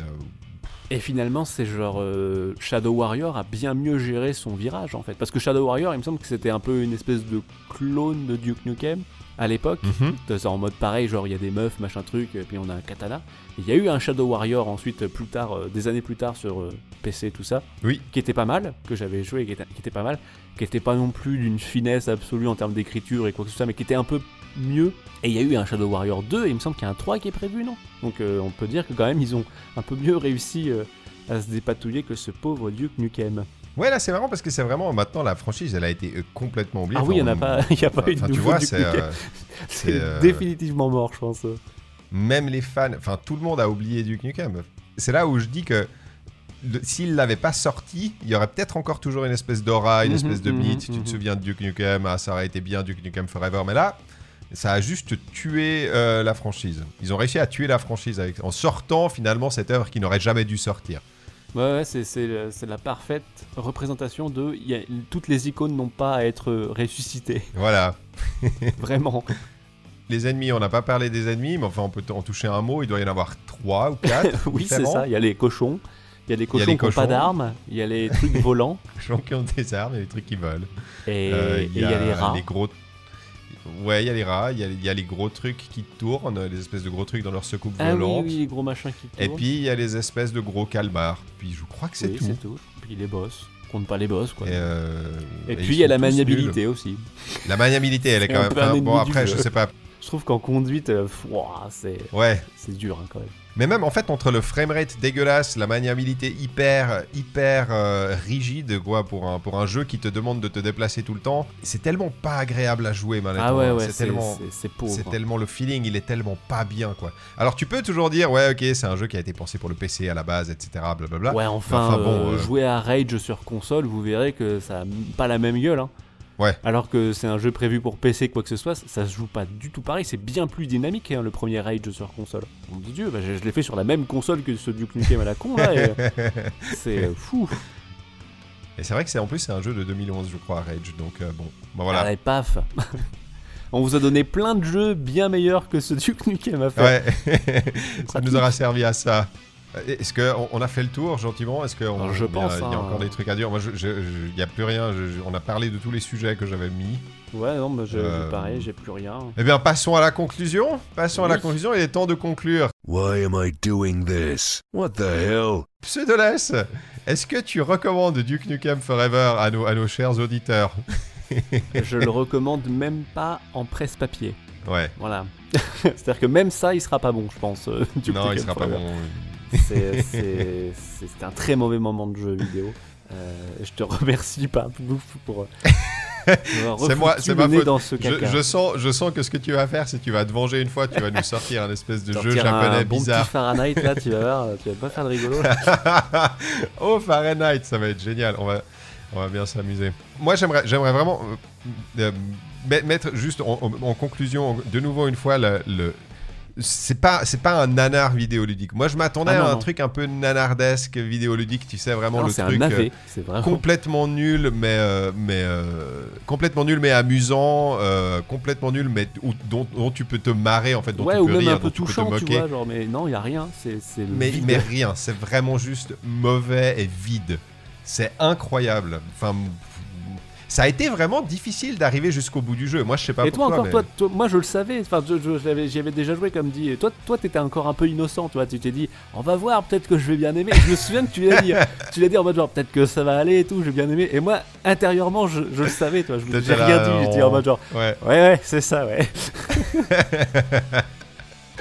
Euh, Et finalement, c'est genre euh, Shadow Warrior a bien mieux géré son virage en fait. Parce que Shadow Warrior, il me semble que c'était un peu une espèce de clone de Duke Nukem à l'époque. C'est en mode pareil, genre il y a des meufs, machin truc, et puis on a un katana. Il y a eu un Shadow Warrior ensuite, plus tard, euh, des années plus tard sur euh, PC, tout ça, Oui. qui était pas mal, que j'avais joué, qui était, qui était pas mal, qui était pas non plus d'une finesse absolue en termes d'écriture et quoi que ce soit, mais qui était un peu mieux. Et il y a eu un Shadow Warrior 2, et il me semble qu'il y a un 3 qui est prévu, non? Donc euh, on peut dire que quand même ils ont un peu mieux réussi euh, à se dépatouiller que ce pauvre Duke Nukem. Ouais, là c'est marrant parce que c'est vraiment maintenant la franchise, elle a été euh, complètement oubliée. Ah oui, il n'y en a Enfin, pas, il y a pas eu de tu nouveau vois, Duke c'est. Nukem. euh, C'est définitivement mort, je pense. même les fans, enfin tout le monde a oublié Duke Nukem. C'est là où je dis que s'il l'avait pas sorti, il y aurait peut-être encore toujours une espèce d'aura, une Mhm, espèce de mhm, mythe. Tu mhm. te souviens de Duke Nukem, ah, ça aurait été bien Duke Nukem Forever. Mais là, ça a juste tué euh, la franchise. Ils ont réussi à tuer la franchise avec, en sortant finalement cette œuvre qui n'aurait jamais dû sortir. Ouais, ouais, c'est, la parfaite représentation de. il y a- toutes les icônes n'ont pas à être ressuscitées. Voilà. Vraiment. Les ennemis, on n'a pas parlé des ennemis, mais enfin on peut en toucher un mot, il doit y en avoir trois ou quatre. oui, c'est ça. Il y a les cochons. Il y a les y a cochons les qui n'ont pas d'armes. Il y a les trucs volants. Les gens qui ont des armes et des trucs qui volent. Et Euh, il y, a les rats. gros. Ouais, il y a les rats, il y a, il y a les gros trucs qui tournent, les espèces de gros trucs dans leur secoupe Ah oui, volante. oui, les gros machins qui Et tournent. puis il y a les espèces de gros calmars. Puis je crois que c'est Oui, tout. tout. Puis les boss. Compte pas les boss, quoi. Et, euh, Et et puis il y a la maniabilité aussi. La maniabilité, elle est quand même. enfin, bon, après, je sais pas. Je trouve qu'en conduite, euh, c'est Ouais. c'est dur hein, quand même. Mais même en fait, entre le framerate dégueulasse, la maniabilité hyper, hyper euh, rigide, quoi, pour un, pour un jeu qui te demande de te déplacer tout le temps, c'est tellement pas agréable à jouer, manette. Ah ouais, ouais, c'est tellement. c'est- tellement le feeling, il est tellement pas bien quoi. Alors tu peux toujours dire ouais ok c'est un jeu qui a été pensé pour le PC à la base etc blablabla. Ouais, enfin, enfin, bon, euh, euh, jouer à Rage sur console, vous verrez que ça a pas la même gueule. hein. Ouais. Alors que c'est un jeu prévu pour PC, quoi que ce soit, ça se joue pas du tout pareil. C'est bien plus dynamique, hein, le premier Rage sur console. Mon dieu, bah, je, je l'ai fait sur la même console que ce Duke Nukem à la con là. c'est euh, fou. Et c'est vrai que c'est en plus c'est un jeu de 2011 je crois Rage donc euh, bon bon voilà. Allez, paf. On vous a donné plein de jeux bien meilleurs que ce Duke Nukem à faire. Ouais, ça nous aura servi à ça. Euh, Est-ce qu'on on a fait le tour gentiment? Est-ce qu'on je il y pense, Il y a hein. encore des trucs à dire? Moi, il n'y a plus rien. je- je- on a parlé de tous les sujets que j'avais mis. Ouais, non, mais je, Euh, pareil, j'ai plus rien. Eh bien, passons à la conclusion. Passons à la conclusion. Il est temps de conclure. Why am I doing this? What the hell? Pseudoless, est-ce que tu recommandes Duke Nukem Forever à nos, à nos chers auditeurs? Je le recommande même pas en presse-papier. Ouais. Voilà. C'est-à-dire que même ça, il sera pas bon, je pense. euh, Duke non, il Nukem sera pas bon. C'était un très mauvais moment de jeu vidéo. Euh, je te remercie pas pour pour m'avoir C'est moi- c'est ma faute. dans ce Je, caca. je sens, je sens que ce que tu vas faire, c'est que tu vas te venger une fois. Tu vas nous sortir un espèce de jeu japonais un bon bizarre. petit Fahrenheit là, tu vas voir, tu vas pas faire de rigolo. oh Fahrenheit, ça va être génial. On va, on va bien s'amuser. Moi, j'aimerais, j'aimerais vraiment euh, euh, met- mettre juste en, en- en conclusion de nouveau une fois le. le- c'est pas, c'est pas un nanar vidéoludique. Moi, je m'attendais Ah non, à un non. truc un peu nanardesque vidéoludique, tu sais, vraiment Non, le truc. euh, navet, vraiment. complètement nul mais euh, mais euh, complètement nul mais amusant euh, complètement nul mais où- dont, dont tu peux te marrer en fait dont Ouais, tu ou peux même rire un peu touchant, tu vois, genre, mais non, il y a rien, c'est mais mais rien c'est vraiment juste mauvais et vide c'est incroyable enfin ça a été vraiment difficile d'arriver jusqu'au bout du jeu moi je sais pas Et toi encore, mais- toi, toi- moi je le savais, enfin, j'y avais déjà joué comme dit. Et toi, toi, t'étais encore un peu innocent, tu vois. Tu t'es dit, on va voir, peut-être que je vais bien aimer. Je me souviens que tu l'as dit, tu l'as dit en mode genre, peut-être que ça va aller et tout, je vais bien aimer. Et moi, intérieurement, je, je le savais, tu vois. je- là, rien dit, j'étais en mode genre, ouais ouais, ouais, c'est ça, ouais.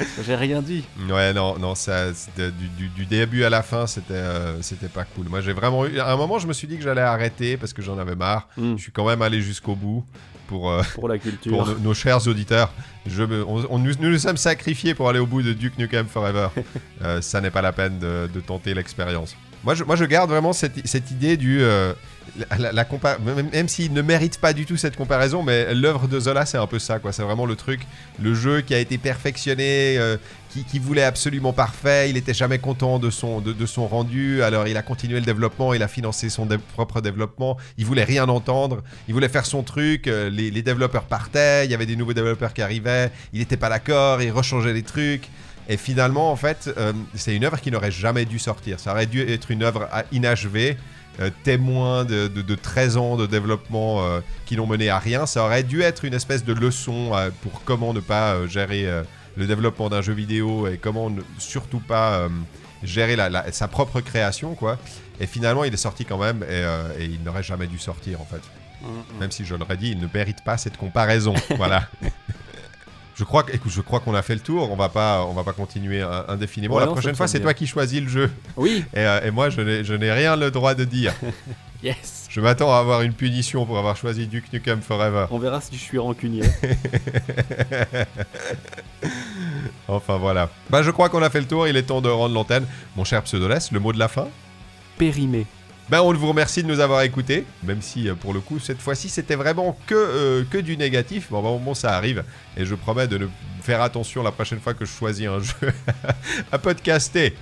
J'ai rien dit. Ouais, non, non, ça, du, du- du début à la fin, c'était, euh, c'était pas cool. Moi, j'ai vraiment eu. À un moment, je me suis dit que j'allais arrêter parce que j'en avais marre. Hmm, Je suis quand même allé jusqu'au bout pour, euh, pour la culture. pour nos, nos chers auditeurs. Je me- on, on- nous, nous nous sommes sacrifiés pour aller au bout de Duke Nukem Forever. Euh, ça n'est pas la peine de, de tenter l'expérience. Moi je, moi, je garde vraiment cette, cette idée du. euh, la, la- même, même s'il ne mérite pas du tout cette comparaison, mais l'œuvre de Zola, c'est un peu ça, quoi. C'est vraiment le truc, le jeu qui a été perfectionné, euh, qui, qui voulait absolument parfait. Il était jamais content de son, de, son rendu. Alors, il a continué le développement, il a financé son propre développement. Il voulait rien entendre. Il voulait faire son truc. euh, les, les développeurs partaient. Il y avait des nouveaux développeurs qui arrivaient. Il n'était pas d'accord. Il rechangeait les trucs. Et finalement, en fait, euh, c'est une œuvre qui n'aurait jamais dû sortir. Ça aurait dû être une œuvre inachevée, euh, témoin de, de- de 13 ans de développement euh, qui n'ont mené à rien. Ça aurait dû être une espèce de leçon pour comment ne pas gérer le développement d'un jeu vidéo et comment ne, surtout pas gérer la- la- sa propre création, quoi. Et finalement, il est sorti quand même et, et il n'aurait jamais dû sortir, en fait. Mm, Même si je l'aurais dit, il ne mérite pas cette comparaison. voilà. Je crois, que- écoute, je crois qu'on a fait le tour. On va pas, on va pas continuer indéfiniment. Ouais, la non, prochaine fois, c'est toi qui choisis le jeu. Oui, Et, euh, et moi, je n'ai, rien le droit de dire. yes. Je m'attends à avoir une punition pour avoir choisi Duke Nukem Forever. On verra si je suis rancunier. Enfin voilà. Bah, je crois qu'on a fait le tour. Il est temps de rendre l'antenne. Mon cher Pseudoless, le mot de la fin? Périmé. Ben, on vous remercie de nous avoir écoutés, même si euh, pour le coup, cette fois-ci, c'était vraiment que, euh, que du négatif. Bon, bon, bon, ça arrive. Et je promets de ne faire attention la prochaine fois que je choisis un jeu à podcaster.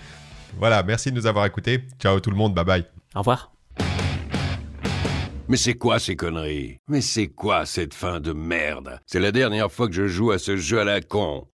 Voilà, merci de nous avoir écoutés. Ciao tout le monde, bye bye. Au revoir. Mais c'est quoi ces conneries? Mais c'est quoi cette fin de merde? C'est la dernière fois que je joue à ce jeu à la con.